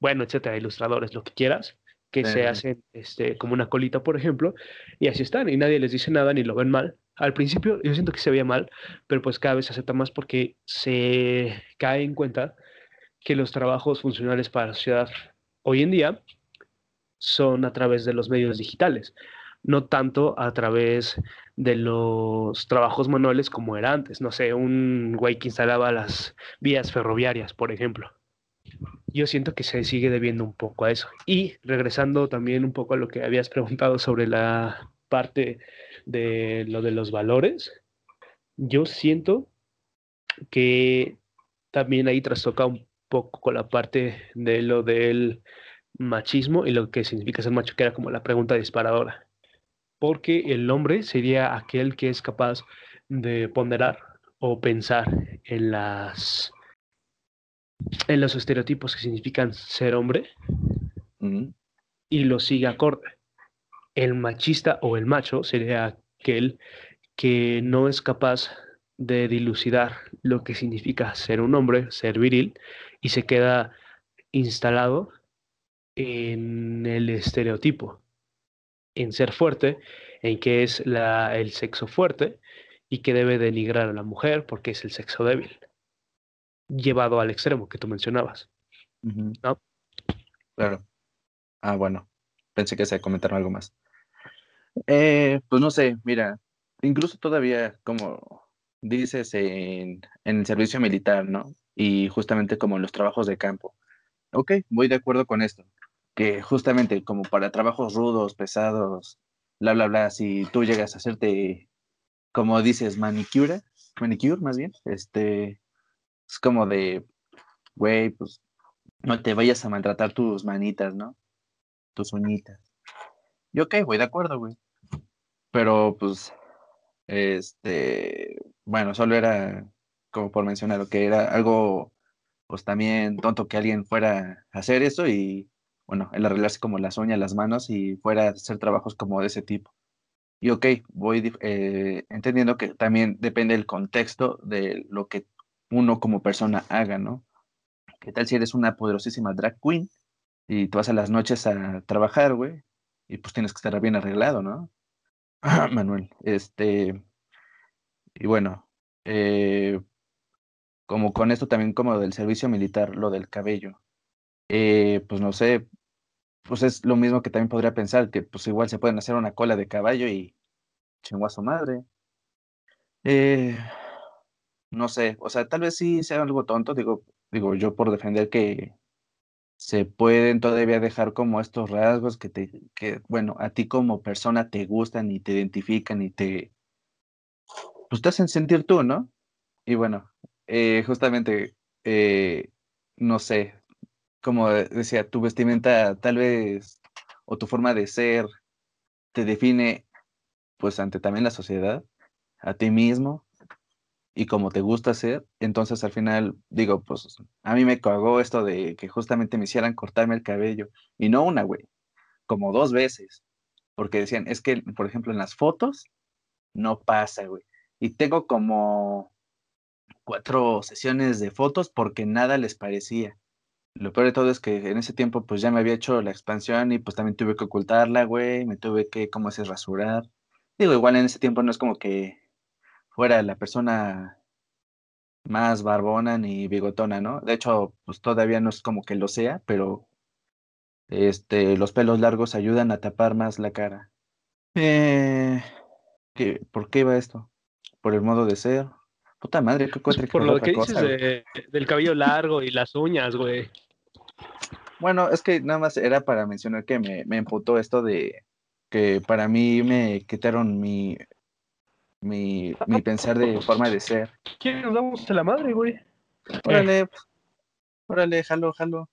bueno, etcétera, ilustradores, lo que quieras, que se hacen este, como una colita, por ejemplo, y así están, y nadie les dice nada ni lo ven mal. Al principio yo siento que se veía mal, pero pues cada vez se acepta más porque se cae en cuenta que los trabajos funcionales para la sociedad hoy en día son a través de los medios digitales, no tanto a través de los trabajos manuales como era antes. No sé, un güey que instalaba las vías ferroviarias, por ejemplo. Yo siento que se sigue debiendo un poco a eso. Y regresando también un poco a lo que habías preguntado sobre la parte de lo de los valores, yo siento que también ahí trastoca un poco con la parte de lo del machismo y lo que significa ser macho, que era como la pregunta disparadora. Porque el hombre sería aquel que es capaz de ponderar o pensar en las en los estereotipos que significan ser hombre y lo sigue acorde. El machista o el macho sería aquel que no es capaz de dilucidar lo que significa ser un hombre, ser viril, y se queda instalado en el estereotipo, en ser fuerte, en que es la, el sexo fuerte y que debe denigrar a la mujer porque es el sexo débil, llevado al extremo que tú mencionabas. ¿no? Claro. Ah, bueno, pensé que se comentaron algo más. Eh, pues no sé, mira, incluso todavía, como dices, en, en el servicio militar, ¿no? Y justamente como en los trabajos de campo. Ok, voy de acuerdo con esto que justamente como para trabajos rudos, pesados, bla, bla, bla, si tú llegas a hacerte, como dices, manicure, manicure más bien, este, es como de, güey, pues no te vayas a maltratar tus manitas, ¿no? Tus uñitas. Y ok, voy de acuerdo, güey. Pero pues, este, bueno, solo era, como por mencionar, que era algo, pues también tonto que alguien fuera a hacer eso y bueno, el arreglarse como las uñas, las manos y fuera a hacer trabajos como de ese tipo. Y ok, voy eh, entendiendo que también depende del contexto de lo que uno como persona haga, ¿no? ¿Qué tal si eres una poderosísima drag queen y tú vas a las noches a trabajar, güey? Y pues tienes que estar bien arreglado, ¿no? Manuel, este, y bueno, eh, como con esto también como del servicio militar, lo del cabello, eh, pues no sé, pues es lo mismo que también podría pensar, que pues igual se pueden hacer una cola de caballo y chingó a su madre. Eh, no sé, o sea, tal vez sí sea algo tonto, digo, digo yo por defender que se pueden todavía dejar como estos rasgos que te, que, bueno, a ti como persona te gustan y te identifican y te, pues te hacen sentir tú, ¿no? Y bueno, eh, justamente, eh, no sé, como decía, tu vestimenta tal vez o tu forma de ser te define pues ante también la sociedad, a ti mismo y como te gusta ser, entonces al final digo, pues a mí me cagó esto de que justamente me hicieran cortarme el cabello y no una, güey, como dos veces, porque decían, es que, por ejemplo, en las fotos no pasa, güey. Y tengo como cuatro sesiones de fotos porque nada les parecía. Lo peor de todo es que en ese tiempo pues ya me había hecho la expansión y pues también tuve que ocultarla, güey, me tuve que, como hacer rasurar. Digo, igual en ese tiempo no es como que fuera la persona más barbona ni bigotona, ¿no? De hecho, pues todavía no es como que lo sea, pero este, los pelos largos ayudan a tapar más la cara. Eh, ¿qué, ¿Por qué iba esto? ¿Por el modo de ser? Puta madre, qué cosa. Por lo que dices del cabello largo y las uñas, güey. Bueno, es que nada más era para mencionar que me, me emputó esto de que para mí me quitaron mi, mi, mi pensar de forma de ser. ¿Quién nos damos a la madre, güey? Órale, órale, jalo, jalo.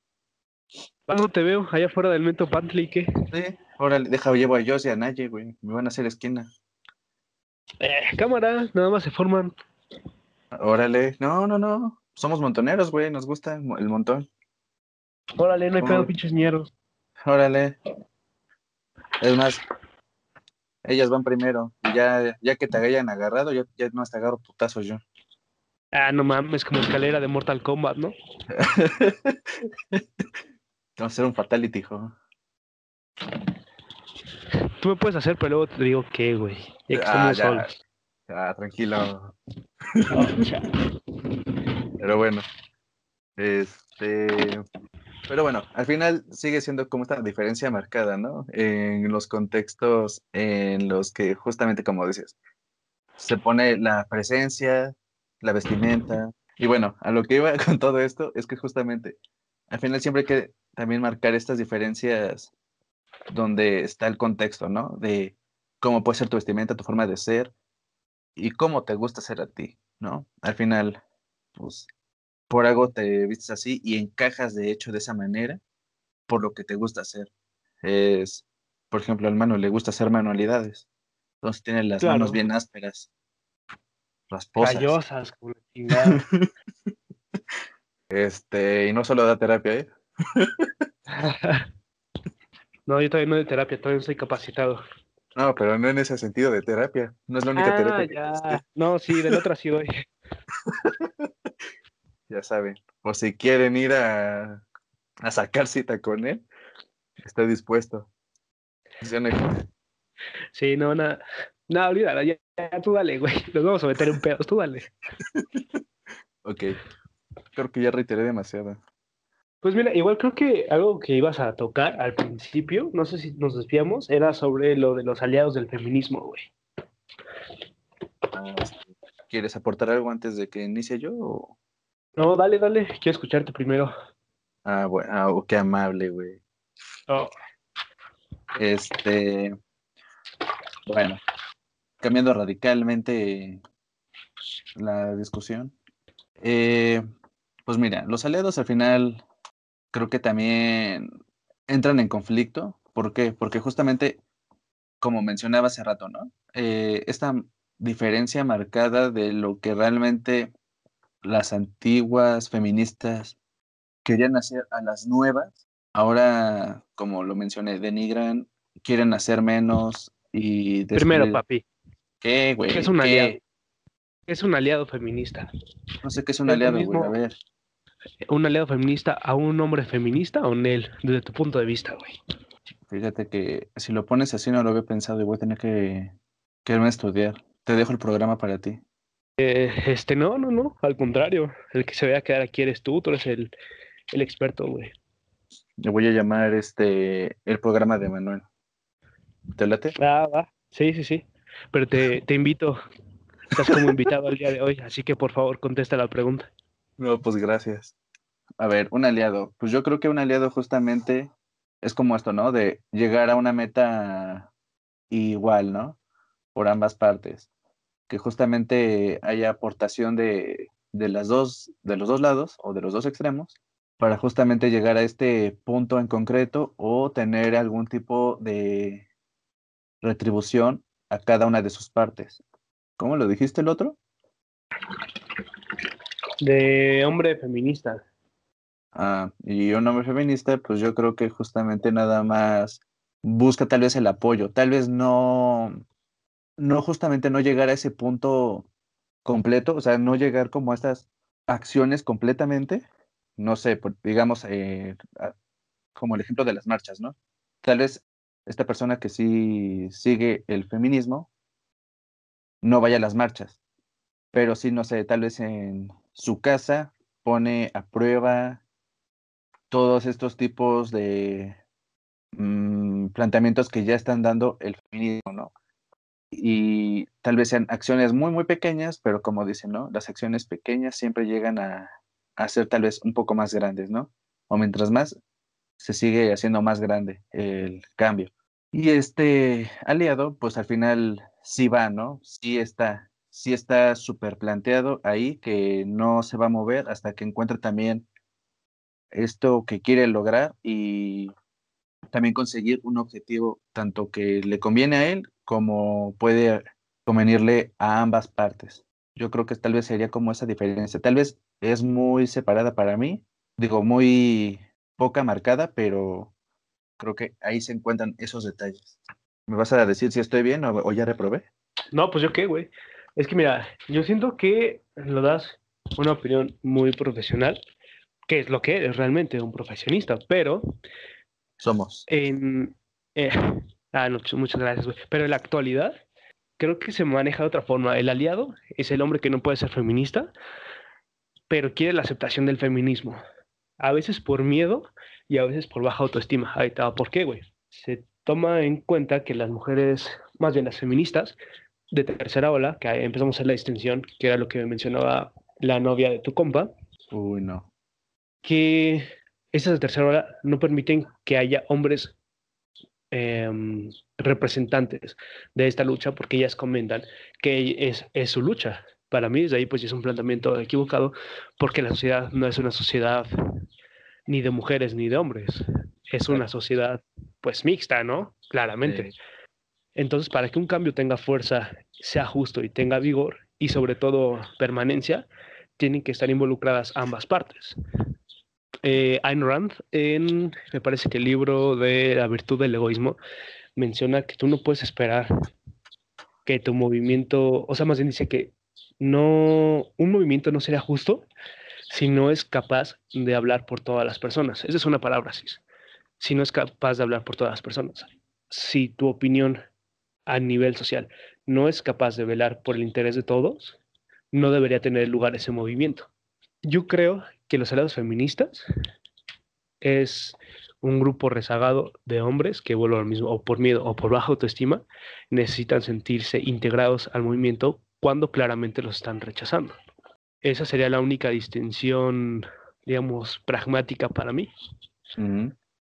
¿Cuándo te veo? Allá afuera del Mento Pantley, ¿qué? Sí, órale, deja, llevo a Joss y a Naye, güey. Me van a hacer esquina. Eh, cámara, nada más se forman. Órale, no, no, no. Somos montoneros, güey, nos gusta el montón. Órale, no hay pedo, pinches ñeros. Órale. Es más, ellas van primero. Y ya, ya que te hayan agarrado, ya, ya no te agarro putazos yo. Ah, no mames, como escalera de Mortal Kombat, ¿no? Vamos a hacer un fatality, hijo. Tú me puedes hacer, pero luego te digo qué, güey. Ah, ya. Ah, tranquilo. pero bueno. Este. Pero bueno, al final sigue siendo como esta diferencia marcada, ¿no? En los contextos en los que justamente como dices, se pone la presencia, la vestimenta. Y bueno, a lo que iba con todo esto es que justamente al final siempre hay que también marcar estas diferencias donde está el contexto, ¿no? De cómo puede ser tu vestimenta, tu forma de ser y cómo te gusta ser a ti, ¿no? Al final, pues por algo te vistes así y encajas de hecho de esa manera por lo que te gusta hacer. Es, por ejemplo, al mano le gusta hacer manualidades. Entonces tiene las manos bien ásperas. Rasposas. Callosas, Este, y no solo da terapia, ¿eh? no, yo todavía no de terapia, todavía no soy capacitado. No, pero no en ese sentido de terapia. No es la única terapia. Ya. no, sí, del otro sí doy. ya saben. O si quieren ir a, a sacar cita con él, está dispuesto. Sí, no, nada. Nada, olvídalo, ya, tú dale, güey. Nos vamos a meter un pedo, tú dale. ok. Creo que ya reiteré demasiado. Pues mira, igual creo que algo que ibas a tocar al principio, no sé si nos desviamos, era sobre lo de los aliados del feminismo, güey. ¿Quieres aportar algo antes de que inicie yo? No, dale, dale, quiero escucharte primero. Ah, bueno, ah, qué amable, güey. Oh. Este, bueno, cambiando radicalmente la discusión. Eh, pues mira, los aliados al final creo que también entran en conflicto. ¿Por qué? Porque justamente, como mencionaba hace rato, ¿no? Eh, esta diferencia marcada de lo que realmente las antiguas feministas querían hacer a las nuevas, ahora, como lo mencioné, denigran, quieren hacer menos y... Primero, papi. ¿Qué, güey? es un aliado? es un aliado feminista? No sé qué es un aliado, güey, a ver un aliado feminista a un hombre feminista o en él, desde tu punto de vista, güey? Fíjate que si lo pones así no lo había pensado y voy a tener que, que irme a estudiar. Te dejo el programa para ti. Eh, este, no, no, no, al contrario. El que se vaya a quedar aquí eres tú, tú eres el, el experto, güey. Le voy a llamar este el programa de Manuel. ¿Te late? Ah, va. Sí, sí, sí. Pero te, te invito. Estás como invitado al día de hoy, así que por favor contesta la pregunta. No, pues gracias. A ver, un aliado. Pues yo creo que un aliado justamente es como esto, ¿no? De llegar a una meta igual, ¿no? Por ambas partes. Que justamente haya aportación de, de las dos, de los dos lados o de los dos extremos para justamente llegar a este punto en concreto o tener algún tipo de retribución a cada una de sus partes. ¿Cómo lo dijiste el otro? De hombre feminista. Ah, y un hombre feminista, pues yo creo que justamente nada más busca tal vez el apoyo, tal vez no, no justamente no llegar a ese punto completo, o sea, no llegar como a estas acciones completamente, no sé, digamos, eh, como el ejemplo de las marchas, ¿no? Tal vez esta persona que sí sigue el feminismo no vaya a las marchas, pero sí, no sé, tal vez en su casa pone a prueba todos estos tipos de mm, planteamientos que ya están dando el feminismo, ¿no? Y tal vez sean acciones muy, muy pequeñas, pero como dicen, ¿no? Las acciones pequeñas siempre llegan a, a ser tal vez un poco más grandes, ¿no? O mientras más, se sigue haciendo más grande el cambio. Y este aliado, pues al final sí va, ¿no? Sí está sí está súper planteado ahí que no se va a mover hasta que encuentre también esto que quiere lograr y también conseguir un objetivo tanto que le conviene a él como puede convenirle a ambas partes. Yo creo que tal vez sería como esa diferencia. Tal vez es muy separada para mí, digo, muy poca marcada, pero creo que ahí se encuentran esos detalles. ¿Me vas a decir si estoy bien o, o ya reprobé? No, pues yo qué, güey. Es que mira, yo siento que lo das una opinión muy profesional, que es lo que es realmente un profesionista, pero... Somos. En, eh, ah, no, muchas gracias, Pero en la actualidad, creo que se maneja de otra forma. El aliado es el hombre que no puede ser feminista, pero quiere la aceptación del feminismo. A veces por miedo y a veces por baja autoestima. Ahí está. ¿Por qué, güey? Se toma en cuenta que las mujeres, más bien las feministas, de tercera ola, que empezamos a hacer la distinción, que era lo que mencionaba la novia de tu compa. Uy, no. Que esas de tercera ola no permiten que haya hombres em, representantes de esta lucha porque ellas comentan que es, es su lucha. Para mí, desde ahí, pues es un planteamiento equivocado porque la sociedad no es una sociedad ni de mujeres ni de hombres. Es una sociedad, pues, mixta, ¿no? Claramente. Entonces, para que un cambio tenga fuerza, sea justo y tenga vigor, y sobre todo permanencia, tienen que estar involucradas ambas partes. Eh, Ayn Rand, en, me parece que el libro de La virtud del egoísmo, menciona que tú no puedes esperar que tu movimiento, o sea, más bien dice que no, un movimiento no sería justo si no es capaz de hablar por todas las personas. Esa es una palabra, sí. Si no es capaz de hablar por todas las personas. Si tu opinión a nivel social no es capaz de velar por el interés de todos, no debería tener lugar ese movimiento. Yo creo que los aliados feministas es un grupo rezagado de hombres que, vuelvo al mismo, o por miedo o por baja autoestima, necesitan sentirse integrados al movimiento cuando claramente los están rechazando. Esa sería la única distinción, digamos, pragmática para mí.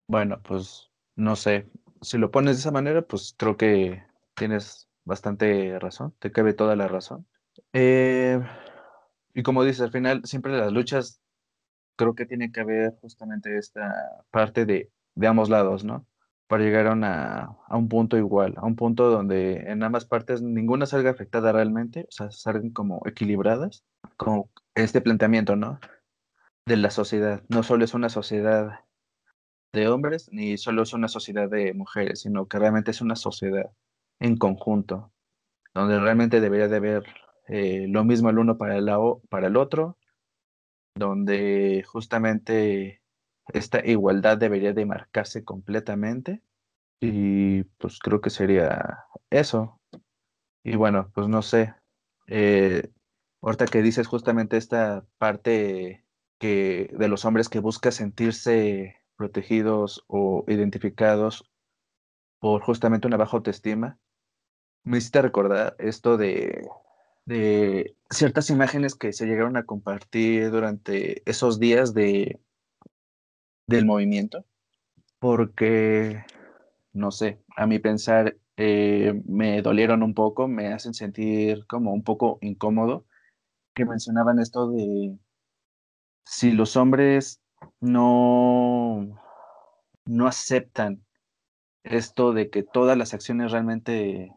Bueno, pues no sé. Si lo pones de esa manera, pues creo que tienes bastante razón, te cabe toda la razón. Eh, y como dices, al final siempre las luchas creo que tiene que haber justamente esta parte de, de ambos lados, ¿no? para llegar a, una, a un punto igual, a un punto donde en ambas partes ninguna salga afectada realmente, o sea, salgan como equilibradas, como este planteamiento, ¿no? De la sociedad. No solo es una sociedad de hombres, ni solo es una sociedad de mujeres, sino que realmente es una sociedad en conjunto, donde realmente debería de haber eh, lo mismo el uno para el, para el otro, donde justamente esta igualdad debería de marcarse completamente y pues creo que sería eso. Y bueno, pues no sé, eh, ahorita que dices justamente esta parte que de los hombres que busca sentirse protegidos o identificados por justamente una baja autoestima, me hiciste recordar esto de, ciertas imágenes que se llegaron a compartir durante esos días de del movimiento, porque, no sé, a mi pensar, eh, me dolieron un poco, me hacen sentir como un poco incómodo, que mencionaban esto de si los hombres no, no aceptan esto de que todas las acciones realmente,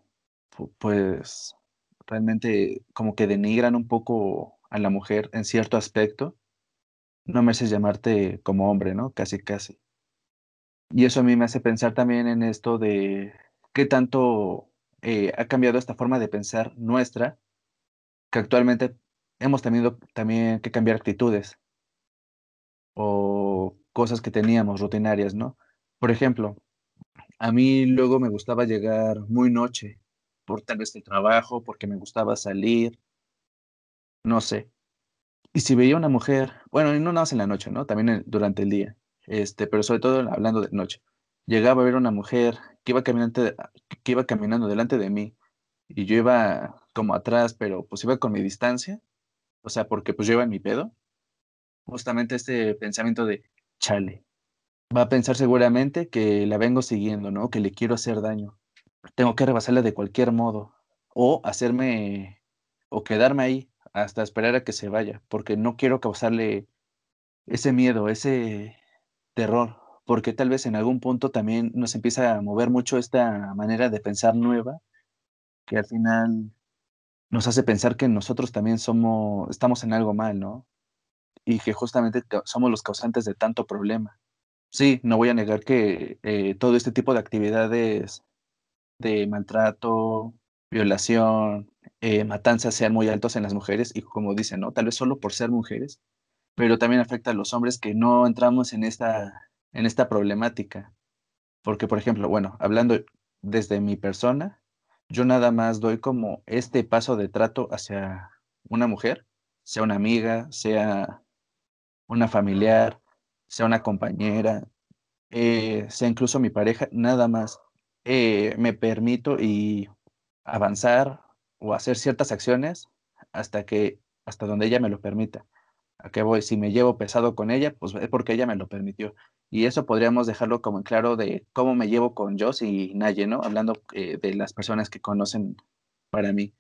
pues, realmente como que denigran un poco a la mujer en cierto aspecto, no mereces llamarte como hombre, ¿no? Casi, casi. Y eso a mí me hace pensar también en esto de qué tanto eh, ha cambiado esta forma de pensar nuestra, que actualmente hemos tenido también que cambiar actitudes o cosas que teníamos rutinarias, ¿no? Por ejemplo, a mí luego me gustaba llegar muy noche, por tal vez el trabajo, porque me gustaba salir, no sé. Y si veía una mujer, bueno, y no nada más en la noche, ¿no? También durante el día, este, pero sobre todo hablando de noche. Llegaba a ver una mujer que iba caminando, que iba caminando delante de mí y yo iba como atrás, pero pues iba con mi distancia, o sea, porque pues yo en mi pedo. Justamente este pensamiento de, chale, va a pensar seguramente que la vengo siguiendo, ¿no? Que le quiero hacer daño. Tengo que rebasarla de cualquier modo o hacerme o quedarme ahí hasta esperar a que se vaya, porque no quiero causarle ese miedo, ese terror, porque tal vez en algún punto también nos empieza a mover mucho esta manera de pensar nueva, que al final nos hace pensar que nosotros también somos, estamos en algo mal, ¿no? Y que justamente somos los causantes de tanto problema. Sí, no voy a negar que eh, todo este tipo de actividades de maltrato, violación, eh, matanzas sean muy altos en las mujeres y como dicen, ¿no? Tal vez solo por ser mujeres, pero también afecta a los hombres que no entramos en esta, en esta problemática. Porque, por ejemplo, bueno, hablando desde mi persona, yo nada más doy como este paso de trato hacia una mujer, sea una amiga, sea una familiar, sea una compañera, eh, sea incluso mi pareja, nada más eh, me permito y avanzar o hacer ciertas acciones hasta que, hasta donde ella me lo permita. ¿A qué voy? Si me llevo pesado con ella, pues es porque ella me lo permitió. Y eso podríamos dejarlo como en claro de cómo me llevo con Joss y Naye, ¿no? Hablando eh, de las personas que conocen para mí.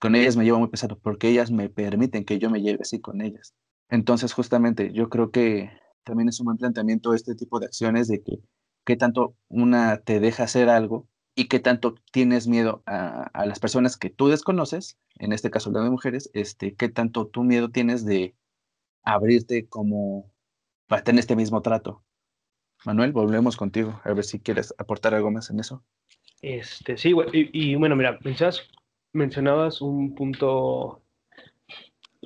Con ellas me llevo muy pesado porque ellas me permiten que yo me lleve así con ellas. Entonces, justamente, yo creo que también es un buen planteamiento este tipo de acciones de que qué tanto una te deja hacer algo y qué tanto tienes miedo a, las personas que tú desconoces, en este caso de mujeres, este, qué tanto tu miedo tienes de abrirte como para tener este mismo trato. Manuel, volvemos contigo, a ver si quieres aportar algo más en eso. Este, sí, y, bueno, mira, mencionabas un punto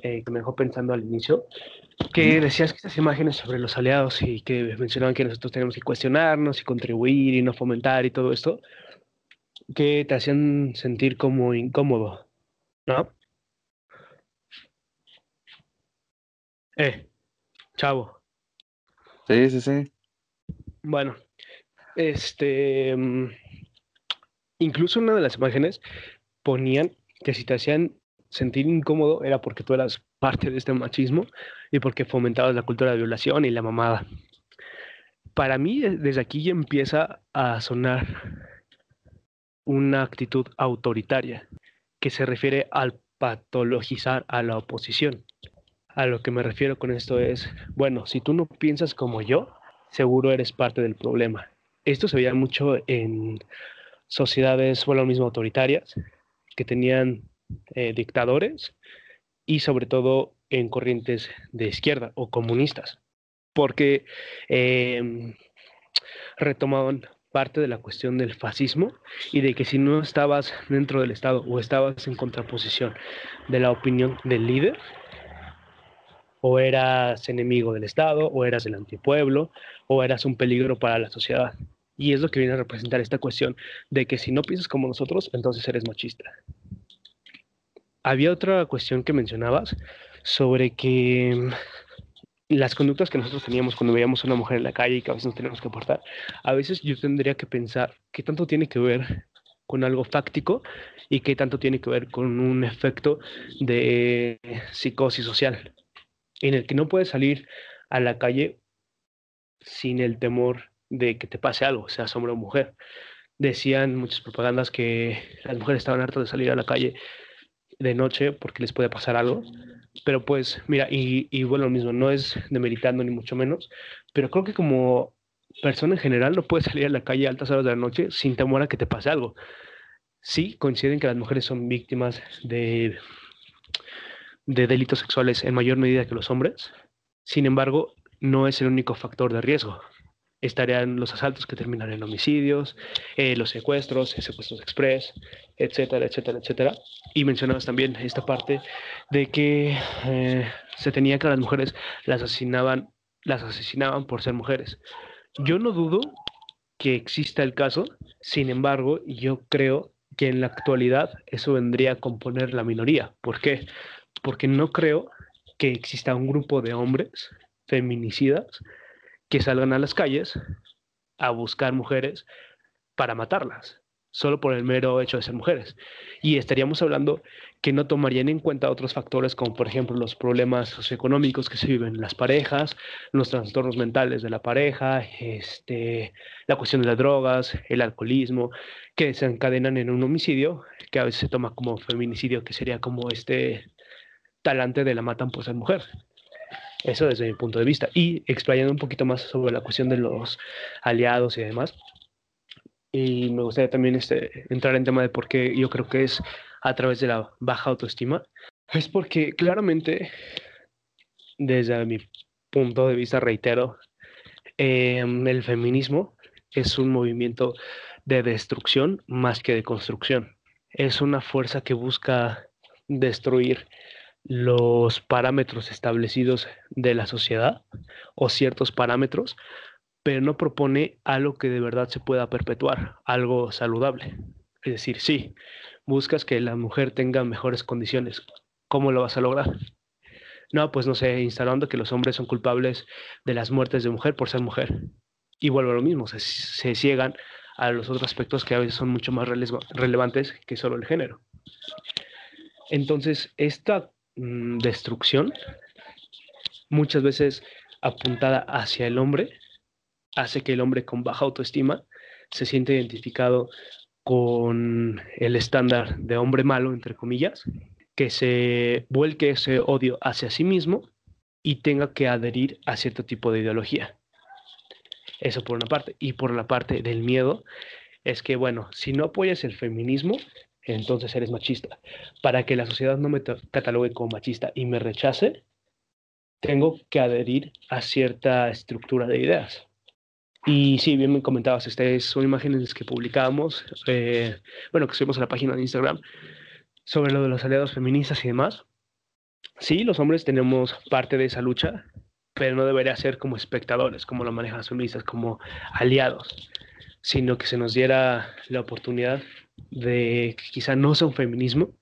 eh, que me dejó pensando al inicio, que decías que estas imágenes sobre los aliados y que mencionaban que nosotros tenemos que cuestionarnos y contribuir y no fomentar y todo esto, que te hacían sentir como incómodo, ¿no? Eh, chavo. Sí, sí, sí. Bueno, este, mm, incluso una de las imágenes ponían que si te hacían sentir incómodo era porque tú eras parte de este machismo y porque fomentabas la cultura de violación y la mamada. Para mí, desde aquí ya empieza a sonar una actitud autoritaria que se refiere al patologizar a la oposición. A lo que me refiero con esto es, bueno, si tú no piensas como yo, seguro eres parte del problema. Esto se veía mucho en sociedades, bueno, lo mismo autoritarias, que tenían eh, dictadores y sobre todo en corrientes de izquierda o comunistas, porque em, retomaban parte de la cuestión del fascismo y de que si no estabas dentro del Estado o estabas en contraposición de la opinión del líder, o eras enemigo del Estado, o eras el antipueblo, o eras un peligro para la sociedad. Y es lo que viene a representar esta cuestión de que si no piensas como nosotros, entonces eres machista. Había otra cuestión que mencionabas sobre que mm, las conductas que nosotros teníamos cuando veíamos a una mujer en la calle y que a veces nos tenemos que aportar, a veces yo tendría que pensar qué tanto tiene que ver con algo fáctico y qué tanto tiene que ver con un efecto de psicosis social en el que no puedes salir a la calle sin el temor de que te pase algo, sea hombre o mujer. Decían muchas propagandas que las mujeres estaban hartas de salir a la calle de noche porque les puede pasar algo. Pero pues, mira, y, y bueno, lo mismo, no es demeritando ni mucho menos, pero creo que como persona en general no puedes salir a la calle a altas horas de la noche sin temor a que te pase algo. Sí, coinciden que las mujeres son víctimas de de delitos sexuales en mayor medida que los hombres. Sin embargo, no es el único factor de riesgo. Estarían los asaltos que terminan en homicidios, eh, los secuestros, secuestros express, etcétera, etcétera, etcétera. Y mencionabas también esta parte de que eh, se tenía que las mujeres las asesinaban, las asesinaban por ser mujeres. Yo no dudo que exista el caso, sin embargo, yo creo que en la actualidad eso vendría a componer la minoría. ¿Por qué? porque no creo que exista un grupo de hombres feminicidas que salgan a las calles a buscar mujeres para matarlas, solo por el mero hecho de ser mujeres. Y estaríamos hablando que no tomarían en cuenta otros factores como por ejemplo los problemas socioeconómicos que se viven en las parejas, los trastornos mentales de la pareja, este, la cuestión de las drogas, el alcoholismo, que desencadenan en un homicidio, que a veces se toma como feminicidio, que sería como este talante de la matan por ser mujer. Eso desde mi punto de vista. Y explayando un poquito más sobre la cuestión de los aliados y demás. Y me gustaría también este, entrar en tema de por qué yo creo que es a través de la baja autoestima. Es porque claramente, desde mi punto de vista, reitero, em, el feminismo es un movimiento de destrucción más que de construcción. Es una fuerza que busca destruir los parámetros establecidos de la sociedad o ciertos parámetros, pero no propone algo que de verdad se pueda perpetuar, algo saludable. Es decir, sí, buscas que la mujer tenga mejores condiciones. ¿Cómo lo vas a lograr? No, pues no sé, instalando que los hombres son culpables de las muertes de mujer por ser mujer. Y vuelvo a lo mismo, se, se ciegan a los otros aspectos que a veces son mucho más relevantes que solo el género. Entonces, esta mm, destrucción, muchas veces apuntada hacia el hombre, hace que el hombre con baja autoestima se siente identificado con el estándar de hombre malo, entre comillas, que se vuelque ese odio hacia sí mismo y tenga que adherir a cierto tipo de ideología. Eso por una parte. Y por la parte del miedo, es que, bueno, si no apoyas el feminismo, entonces eres machista. Para que la sociedad no me catalogue como machista y me rechace, tengo que adherir a cierta estructura de ideas. Y sí, bien me comentabas, estas son imágenes que publicamos, eh, bueno, que subimos a la página de Instagram, sobre lo de los aliados feministas y demás. Sí, los hombres tenemos parte de esa lucha, pero no debería ser como espectadores, como lo manejan las feministas, como aliados, sino que se nos diera la oportunidad de que quizá no sea un feminismo,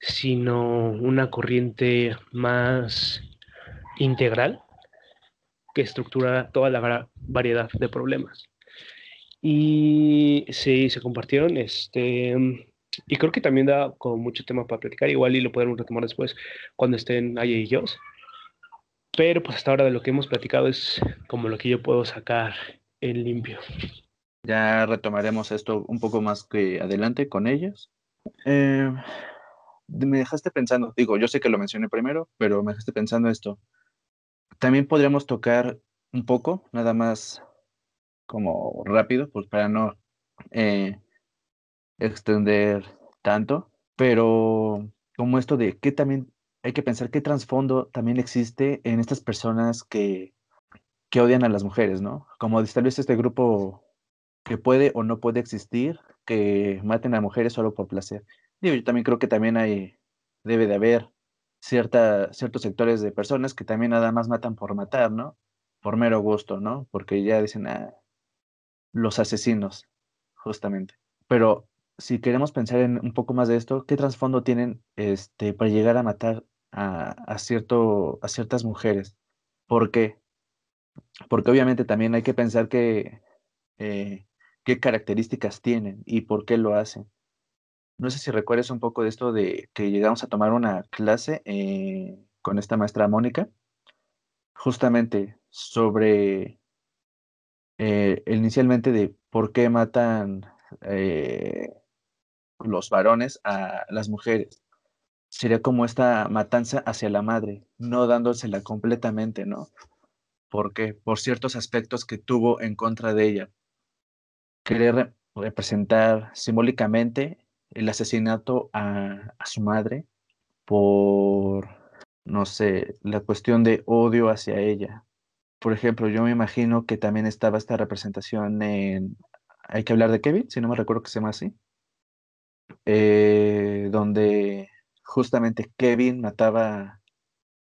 sino una corriente más integral que estructura toda la variedad de problemas. Y sí, se compartieron, este, y creo que también da como mucho tema para platicar, igual y lo podemos retomar después cuando estén Aya y yo. Pero pues hasta ahora de lo que hemos platicado es como lo que yo puedo sacar en limpio. Ya retomaremos esto un poco más que adelante con ellos. Eh, me dejaste pensando, digo, yo sé que lo mencioné primero, pero me dejaste pensando esto. También podríamos tocar un poco, nada más como rápido, pues para no eh, extender tanto, pero como esto de que también hay que pensar qué trasfondo también existe en estas personas que, que odian a las mujeres, ¿no? Como tal vez este grupo que puede o no puede existir, que maten a mujeres solo por placer. yo también creo que también hay, debe de haber cierta, ciertos sectores de personas que también nada más matan por matar, ¿no? Por mero gusto, ¿no? Porque ya dicen, ah, los asesinos, justamente. Pero si queremos pensar en un poco más de esto, ¿qué trasfondo tienen este, para llegar a matar a, cierto, a ciertas mujeres? ¿Por qué? Porque obviamente también hay que pensar que eh, qué características tienen y por qué lo hacen. No sé si recuerdas un poco de esto de que llegamos a tomar una clase eh, con esta maestra Mónica, justamente sobre eh, inicialmente de por qué matan eh, los varones a las mujeres. Sería como esta matanza hacia la madre, no dándosela completamente, ¿no? Porque por ciertos aspectos que tuvo en contra de ella. Querer representar simbólicamente el asesinato a, su madre por, no sé, la cuestión de odio hacia ella. Por ejemplo, yo me imagino que también estaba esta representación en Hay que hablar de Kevin, si no me recuerdo que se llama así, eh, donde justamente Kevin mataba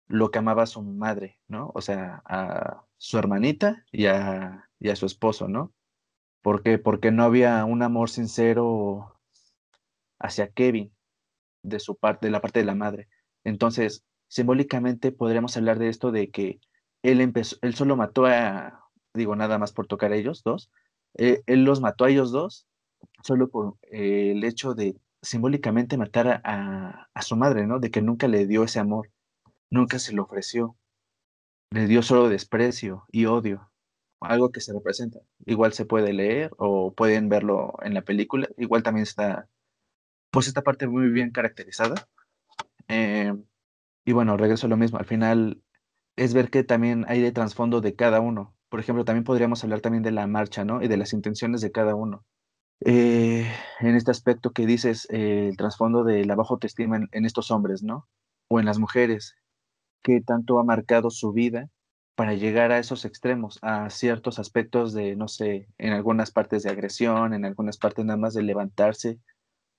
lo que amaba a su madre, ¿no? O sea, a su hermanita y a, y a su esposo, ¿no? ¿Por qué? Porque no había un amor sincero hacia Kevin de su parte, de la parte de la madre. Entonces, simbólicamente podríamos hablar de esto de que él empezó, él solo mató a, digo nada más por tocar a ellos dos, eh, él los mató a ellos dos solo por eh, el hecho de simbólicamente matar a, a, su madre, ¿no? De que nunca le dio ese amor, nunca se lo ofreció, le dio solo desprecio y odio, algo que se representa. Igual se puede leer o pueden verlo en la película, igual también está pues esta parte muy bien caracterizada. Eh, y bueno, regreso a lo mismo, al final es ver que también hay de trasfondo de cada uno. Por ejemplo, también podríamos hablar también de la marcha, ¿no? Y de las intenciones de cada uno. Eh, en este aspecto que dices, eh, el trasfondo de la baja autoestima en, en, estos hombres, ¿no? O en las mujeres, que tanto ha marcado su vida para llegar a esos extremos, a ciertos aspectos de, no sé, en algunas partes de agresión, en algunas partes nada más de levantarse,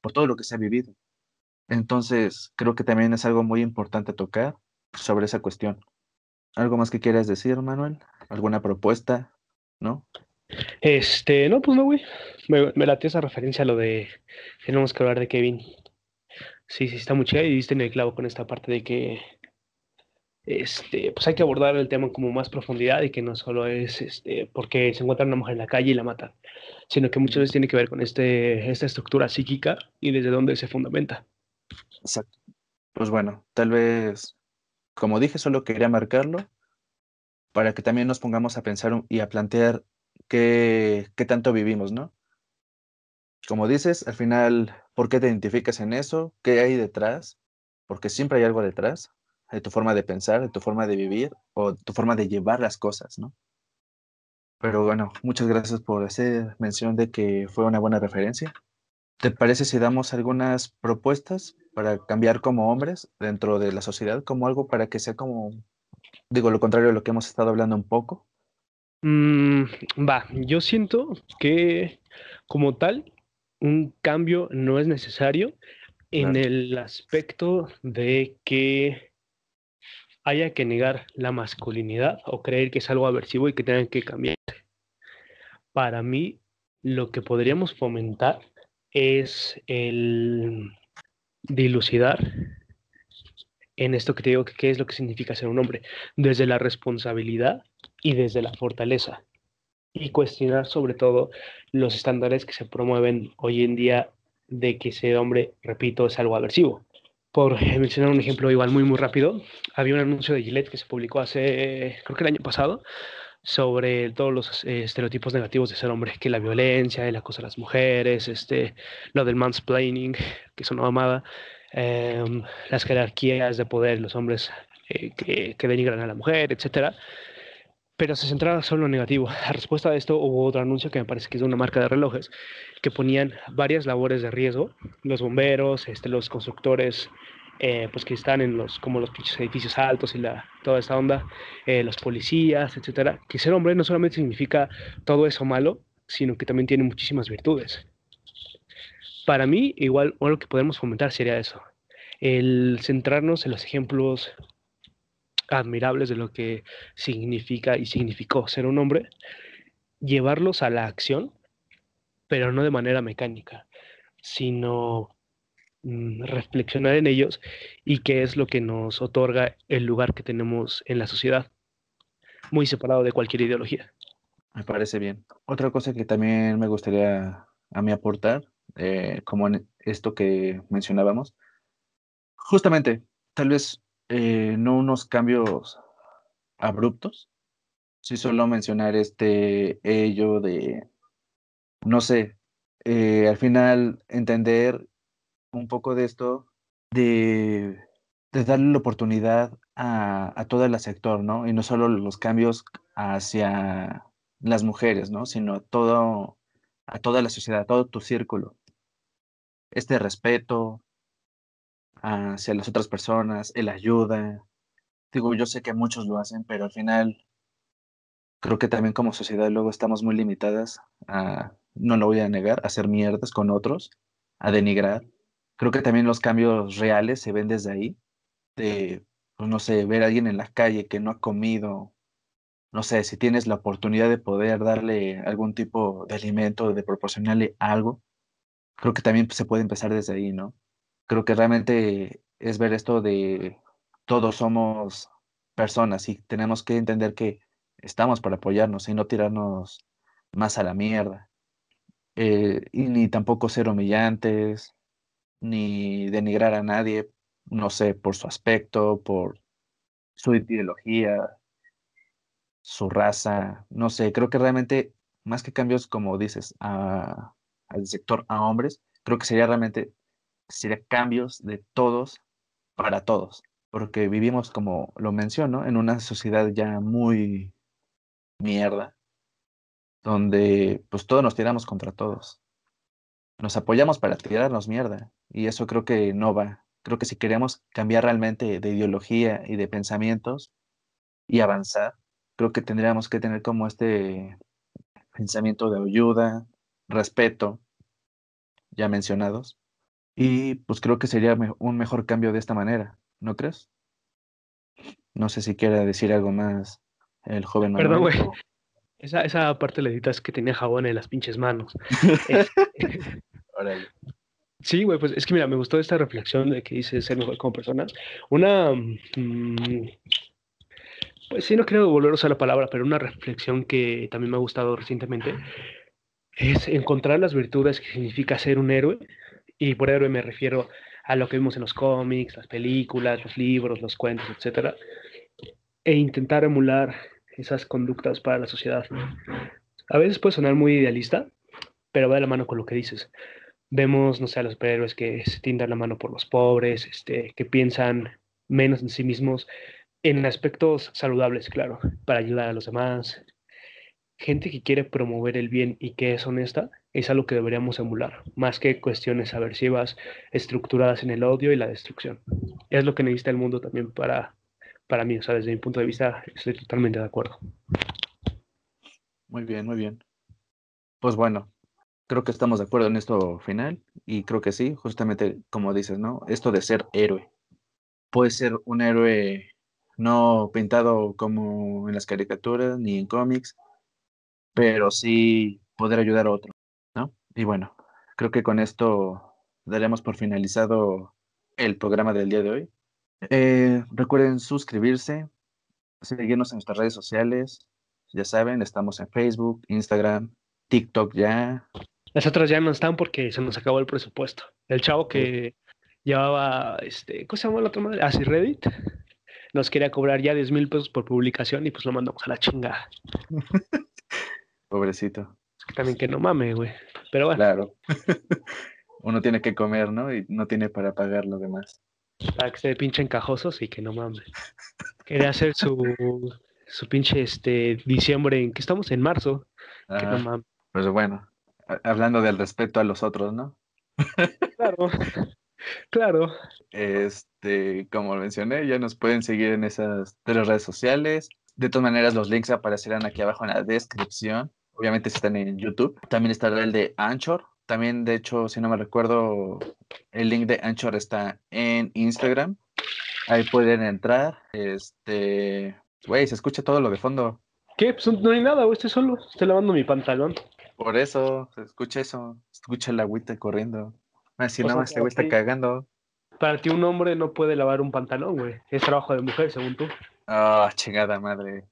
por todo lo que se ha vivido. Entonces, creo que también es algo muy importante tocar sobre esa cuestión. ¿Algo más que quieras decir, Manuel? ¿Alguna propuesta? ¿No? Este, no, pues no, güey. Me, me late esa referencia a lo de tenemos que hablar de Kevin. Sí, sí, está muy chida y diste en el clavo con esta parte de que este, pues hay que abordar el tema como más profundidad y que no solo es este, porque se encuentra una mujer en la calle y la matan, sino que muchas veces tiene que ver con este, esta estructura psíquica y desde dónde se fundamenta. Exacto. Pues bueno, tal vez, como dije, solo quería marcarlo para que también nos pongamos a pensar y a plantear qué, qué tanto vivimos, ¿no? Como dices, al final, ¿por qué te identificas en eso? ¿Qué hay detrás? Porque siempre hay algo detrás de tu forma de pensar, de tu forma de vivir o tu forma de llevar las cosas, ¿no? Pero bueno, muchas gracias por hacer mención de que fue una buena referencia. ¿Te parece si damos algunas propuestas para cambiar como hombres dentro de la sociedad, como algo para que sea como, digo, lo contrario de lo que hemos estado hablando un poco? Mm, va, yo siento que como tal, un cambio no es necesario en el aspecto de que haya que negar la masculinidad o creer que es algo aversivo y que tengan que cambiar. Para mí, lo que podríamos fomentar es el dilucidar en esto que te digo que qué es lo que significa ser un hombre, desde la responsabilidad y desde la fortaleza. Y cuestionar sobre todo los estándares que se promueven hoy en día de que ser hombre, repito, es algo aversivo por mencionar un ejemplo igual muy, muy rápido, había un anuncio de Gillette que se publicó hace, creo que el año pasado, sobre todos los eh, estereotipos negativos de ser hombre, que la violencia, el acoso a las mujeres, este, lo del mansplaining, que es una mamada, em, las jerarquías de poder, los hombres eh, que, denigran a la mujer, etcétera pero se centraba solo en negativo. A respuesta a esto hubo otro anuncio que me parece que es de una marca de relojes, que ponían varias labores de riesgo, los bomberos, este, los constructores, eh, pues que están en los, como los edificios altos y la, toda esa onda, eh, los policías, etcétera, que ser hombre no solamente significa todo eso malo, sino que también tiene muchísimas virtudes. Para mí, igual, algo que podemos fomentar sería eso, el centrarnos en los ejemplos admirables de lo que significa y significó ser un hombre, llevarlos a la acción, pero no de manera mecánica, sino mm, reflexionar en ellos y qué es lo que nos otorga el lugar que tenemos en la sociedad, muy separado de cualquier ideología. Me parece bien. Otra cosa que también me gustaría a mí aportar, eh, como en esto que mencionábamos, justamente, tal vez eh, no unos cambios abruptos. Sí, solo mencionar este ello de, no sé, eh, al final entender un poco de esto, de, darle la oportunidad a, a, todo el sector, ¿no? Y no solo los cambios hacia las mujeres, ¿no? Sino a todo, a toda la sociedad, a todo tu círculo. Este respeto, hacia las otras personas, el ayuda. Digo, yo sé que muchos lo hacen, pero al final creo que también como sociedad luego estamos muy limitadas a, no lo voy a negar, a hacer mierdas con otros, a denigrar. Creo que también los cambios reales se ven desde ahí, de, pues no sé, ver a alguien en la calle que no ha comido, no sé, si tienes la oportunidad de poder darle algún tipo de alimento, de proporcionarle algo, creo que también se puede empezar desde ahí, ¿no? Creo que realmente es ver esto de todos somos personas y tenemos que entender que estamos para apoyarnos y no tirarnos más a la mierda. Eh, y ni tampoco ser humillantes, ni denigrar a nadie, no sé, por su aspecto, por su ideología, su raza, no sé, creo que realmente más que cambios, como dices, a, al sector a hombres, creo que sería realmente sería cambios de todos para todos, porque vivimos, como lo menciono, en una sociedad ya muy mierda, donde pues todos nos tiramos contra todos. Nos apoyamos para tirarnos mierda, y eso creo que no va. Creo que si queremos cambiar realmente de ideología y de pensamientos y avanzar, creo que tendríamos que tener como este pensamiento de ayuda, respeto, ya mencionados, Y pues creo que sería un mejor cambio de esta manera, ¿no crees? No sé si quiere decir algo más el joven Perdón, güey. Esa, esa parte le editas que tenía jabón en las pinches manos. Sí, güey, pues es que mira, me gustó esta reflexión de que dice ser mejor como persona. Una, mm, pues sí, no quiero volver a usar la palabra, pero una reflexión que también me ha gustado recientemente es encontrar las virtudes que significa ser un héroe. Y por héroe me refiero a lo que vimos en los cómics, las películas, los libros, los cuentos, etcétera, e intentar emular esas conductas para la sociedad. A veces puede sonar muy idealista, pero va de la mano con lo que dices. Vemos, no sé, a los superhéroes que se tiendan la mano por los pobres, este, que piensan menos en sí mismos, en aspectos saludables, claro, para ayudar a los demás. Gente que quiere promover el bien y que es honesta, es algo que deberíamos emular, más que cuestiones aversivas estructuradas en el odio y la destrucción. Es lo que necesita el mundo también para, para mí, o sea, desde mi punto de vista, estoy totalmente de acuerdo. Muy bien, muy bien. Pues bueno, creo que estamos de acuerdo en esto final y creo que sí, justamente como dices, ¿no? Esto de ser héroe. Puede ser un héroe no pintado como en las caricaturas ni en cómics, pero sí poder ayudar a otro, ¿no? Y bueno, creo que con esto daremos por finalizado el programa del día de hoy. Eh, recuerden suscribirse, seguirnos en nuestras redes sociales. Ya saben, estamos en Facebook, Instagram, TikTok ya. Las otras ya no están porque se nos acabó el presupuesto. El chavo que llevaba, este, ¿cómo se llama la otra madre? Así ah, Reddit. Nos quería cobrar ya 10 mil pesos por publicación y pues lo mandamos a la chingada. Pobrecito. Es que también que no mame, güey. Pero bueno. Claro. Uno tiene que comer, ¿no? Y no tiene para pagar lo demás. Para que se pinche encajosos y que no mames. Quería hacer su, su pinche este diciembre en que estamos en marzo. que no mames. Pues bueno, hablando del respeto a los otros, ¿no? Claro. Claro. Este, como mencioné, ya nos pueden seguir en esas tres redes sociales. De todas maneras, los links aparecerán aquí abajo en la descripción. Obviamente si están en YouTube. También estará el de Anchor, también, de hecho, si no me recuerdo, el link de Anchor está en Instagram. Ahí pueden entrar. Este, güey, se escucha todo lo de fondo. ¿Qué? Pues no hay nada, güey, estoy solo. Estoy lavando mi pantalón. Por eso, se escucha eso. Se escucha el agüita corriendo. Así nada más este güey está cagando. Para ti un hombre no puede lavar un pantalón, güey. Es trabajo de mujer, según tú. Ah, chingada madre.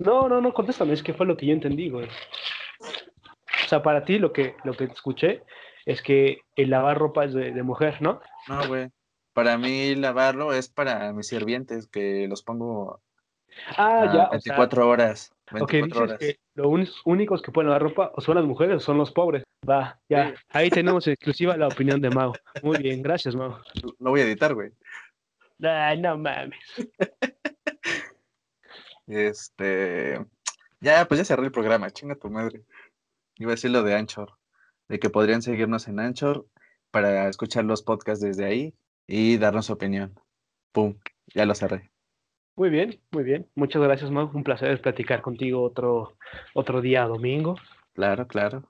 No, no, no, contéstame, es que fue lo que yo entendí, güey. O sea, para ti lo que, lo que escuché es que el lavar ropa es de, mujer, ¿no? No, güey. Para mí lavarlo es para mis sirvientes, que los pongo ah, ya, 24 horas. 24 ok, dices que los únicos que pueden lavar ropa o son las mujeres o son los pobres. Va, ya. Ahí tenemos exclusiva la opinión de Mau. Muy bien, gracias, Mau. Lo voy a editar, güey. Ay, no mames. este. Ya, pues ya cerré el programa, chinga tu madre. Iba a decir lo de Anchor, de que podrían seguirnos en Anchor para escuchar los podcasts desde ahí y darnos su opinión. Pum, ya lo cerré. Muy bien, muy bien. Muchas gracias, Mau. Un placer platicar contigo otro, otro día domingo. Claro, claro.